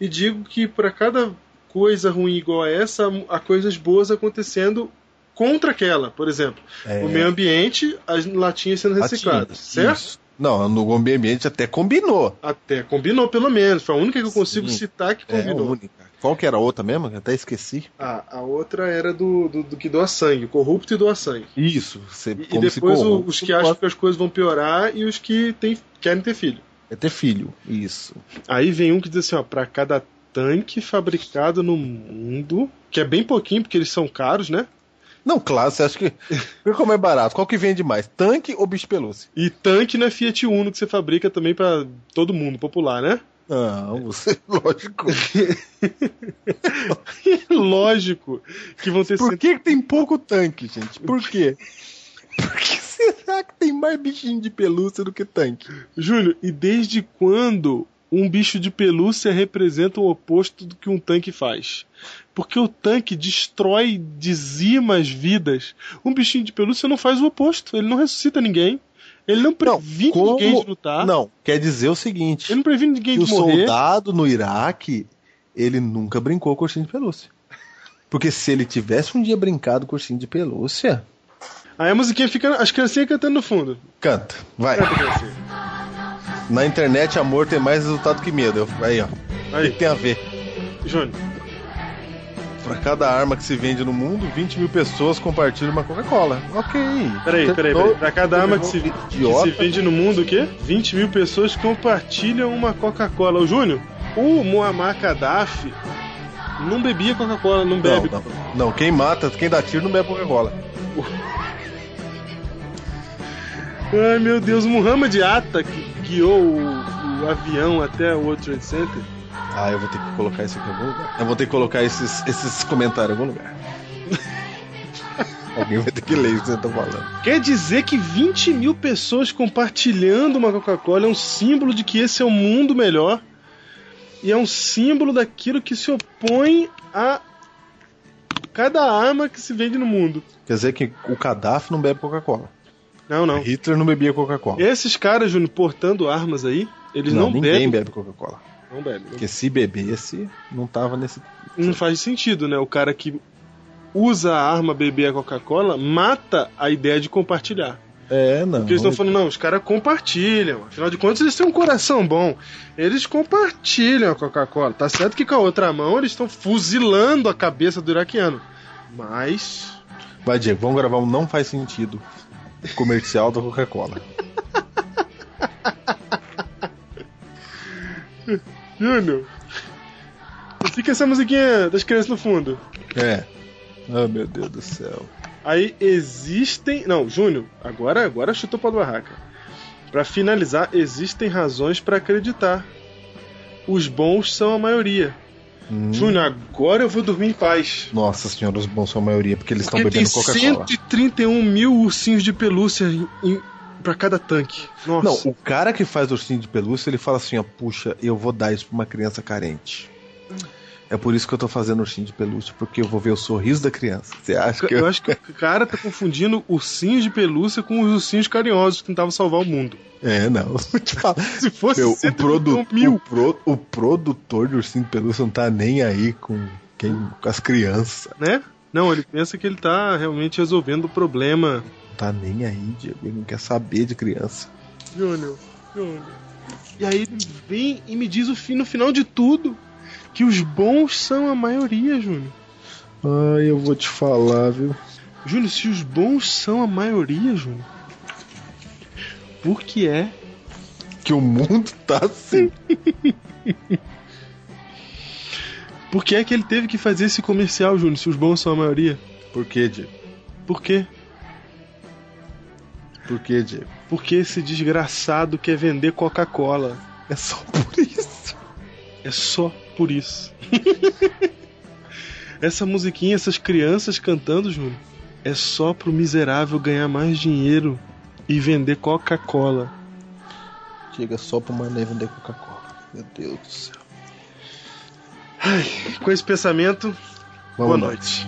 e digo que para cada coisa ruim igual a essa, há coisas boas acontecendo contra aquela, por exemplo, É. o meio ambiente, as latinhas sendo recicladas, Latinhas, certo? isso. Não, no meio ambiente até combinou. Até combinou pelo menos, foi a única que eu consigo Sim. citar que É a combinou. única. Qual que era a outra mesmo? Eu até esqueci. Ah, a outra era do, do, do que doa sangue, corrupto e doa sangue. Isso. Você, E, e depois o- os que acham que as coisas vão piorar e os que tem, querem ter filho. É ter filho. Isso. Aí vem um que diz assim, ó, pra cada tanque fabricado no mundo, que é bem pouquinho porque eles são caros, né? Não, claro, você acha que. Vê como é barato. Qual que vende mais? Tanque ou bicho pelúcia? E tanque não é Fiat Uno que você fabrica também pra todo mundo popular, né? Não, você, lógico. Lógico que vão ter Por que, que tem pouco tanque, gente? Por quê? Por que será que tem mais bichinho de pelúcia do que tanque? Júlio, e desde quando um bicho de pelúcia representa o oposto do que um tanque faz? Porque o tanque destrói, dizima as vidas. Um bichinho de pelúcia não faz o oposto. Ele não ressuscita ninguém. Ele não previne como- ninguém de lutar. Não, quer dizer o seguinte: Ele não previne ninguém que de o morrer. soldado no Iraque, ele nunca brincou com ursinho de pelúcia. Porque se ele tivesse um dia brincado com ursinho de pelúcia, Aí a musiquinha fica. As criancinhas cantando no fundo. canta, vai. Canta, criancinha. Na internet, amor tem mais resultado que medo. Aí, ó. O Aí. que tem a ver? Júnior. Pra cada arma que se vende no mundo, 20 mil pessoas compartilham uma Coca-Cola. Ok. Peraí, peraí, peraí. Pra cada arma que se, que se vende no mundo, o quê? 20 mil pessoas compartilham uma Coca-Cola. O Júnior, o Muammar Gaddafi não bebia Coca-Cola, não Não, bebe. não, não, quem mata, quem dá tiro não bebe Coca-Cola. Ai meu Deus, o Muhammad Atta que guiou o, o avião até o World Trade Center. Ah, eu vou ter que colocar isso aqui em algum lugar. Eu vou ter que colocar esses, esses comentários em algum lugar. Alguém vai ter que ler isso que você tá falando. Quer dizer que 20 mil pessoas compartilhando uma Coca-Cola é um símbolo de que esse é um mundo melhor e é um símbolo daquilo que se opõe a cada arma que se vende no mundo. Quer dizer que o Gaddafi não bebe Coca-Cola. Não, não. Hitler não bebia Coca-Cola. Esses caras, Júnior, portando armas aí, eles não, ninguém bebem. bebe Coca-Cola. Não bebem. Porque se bebesse, não tava nesse. Não faz sentido, né? O cara que usa a arma beber a Coca-Cola mata a ideia de compartilhar. É, não. Porque eles estão falando, não, os caras compartilham. Afinal de contas, eles têm um coração bom. Eles compartilham a Coca-Cola. Tá certo que com a outra mão eles estão fuzilando a cabeça do iraquiano. Mas. Vai, Diego, vamos gravar um Não Faz Sentido comercial da Coca-Cola. Júnior. Fica essa musiquinha das crianças no fundo. É. Oh, meu Deus do céu. Aí existem. Não, Júnior, agora, agora chutou pra barraca. Pra finalizar, existem razões pra acreditar. Os bons são a maioria. Hum. Júnior, agora eu vou dormir em paz. Nossa senhora, os bons são a maioria, porque eles estão bebendo Coca-Cola. 131 mil ursinhos de pelúcia em, pra cada tanque. Nossa. Não, o cara que faz ursinho de pelúcia, ele fala assim, ó, puxa, eu vou dar isso pra uma criança carente. É por isso que eu tô fazendo ursinho de pelúcia, porque eu vou ver o sorriso da criança. Você acha que Eu acho que o cara tá confundindo ursinhos de pelúcia com os ursinhos carinhosos que tentavam salvar o mundo. É, não. Se fosse Meu, o, 131 produ... mil. o, pro- o produtor de ursinho de pelúcia não tá nem aí com, quem... com as crianças. Né? Não, ele pensa que ele tá realmente resolvendo o problema. Não tá nem aí, Diego. Ele não quer saber de criança. Júnior, Júnior. E aí ele vem e me diz o fim, no final de tudo que os bons são a maioria, Júnior. Ai, eu vou te falar, viu? Júnior, se os bons são a maioria, Júnior, por que é Que o mundo tá assim. Por que é que ele teve que fazer esse comercial, Júnior, se os bons são a maioria? Por quê, Diego? Por quê? Por quê, Diego? Porque esse desgraçado quer vender Coca-Cola. É só por isso. É só por isso. Essa musiquinha, essas crianças cantando, Júnior, é só pro miserável ganhar mais dinheiro. e vender Coca-Cola. Chega só pro Mané vender Coca-Cola. Meu Deus do céu. Com esse pensamento, Boa boa noite.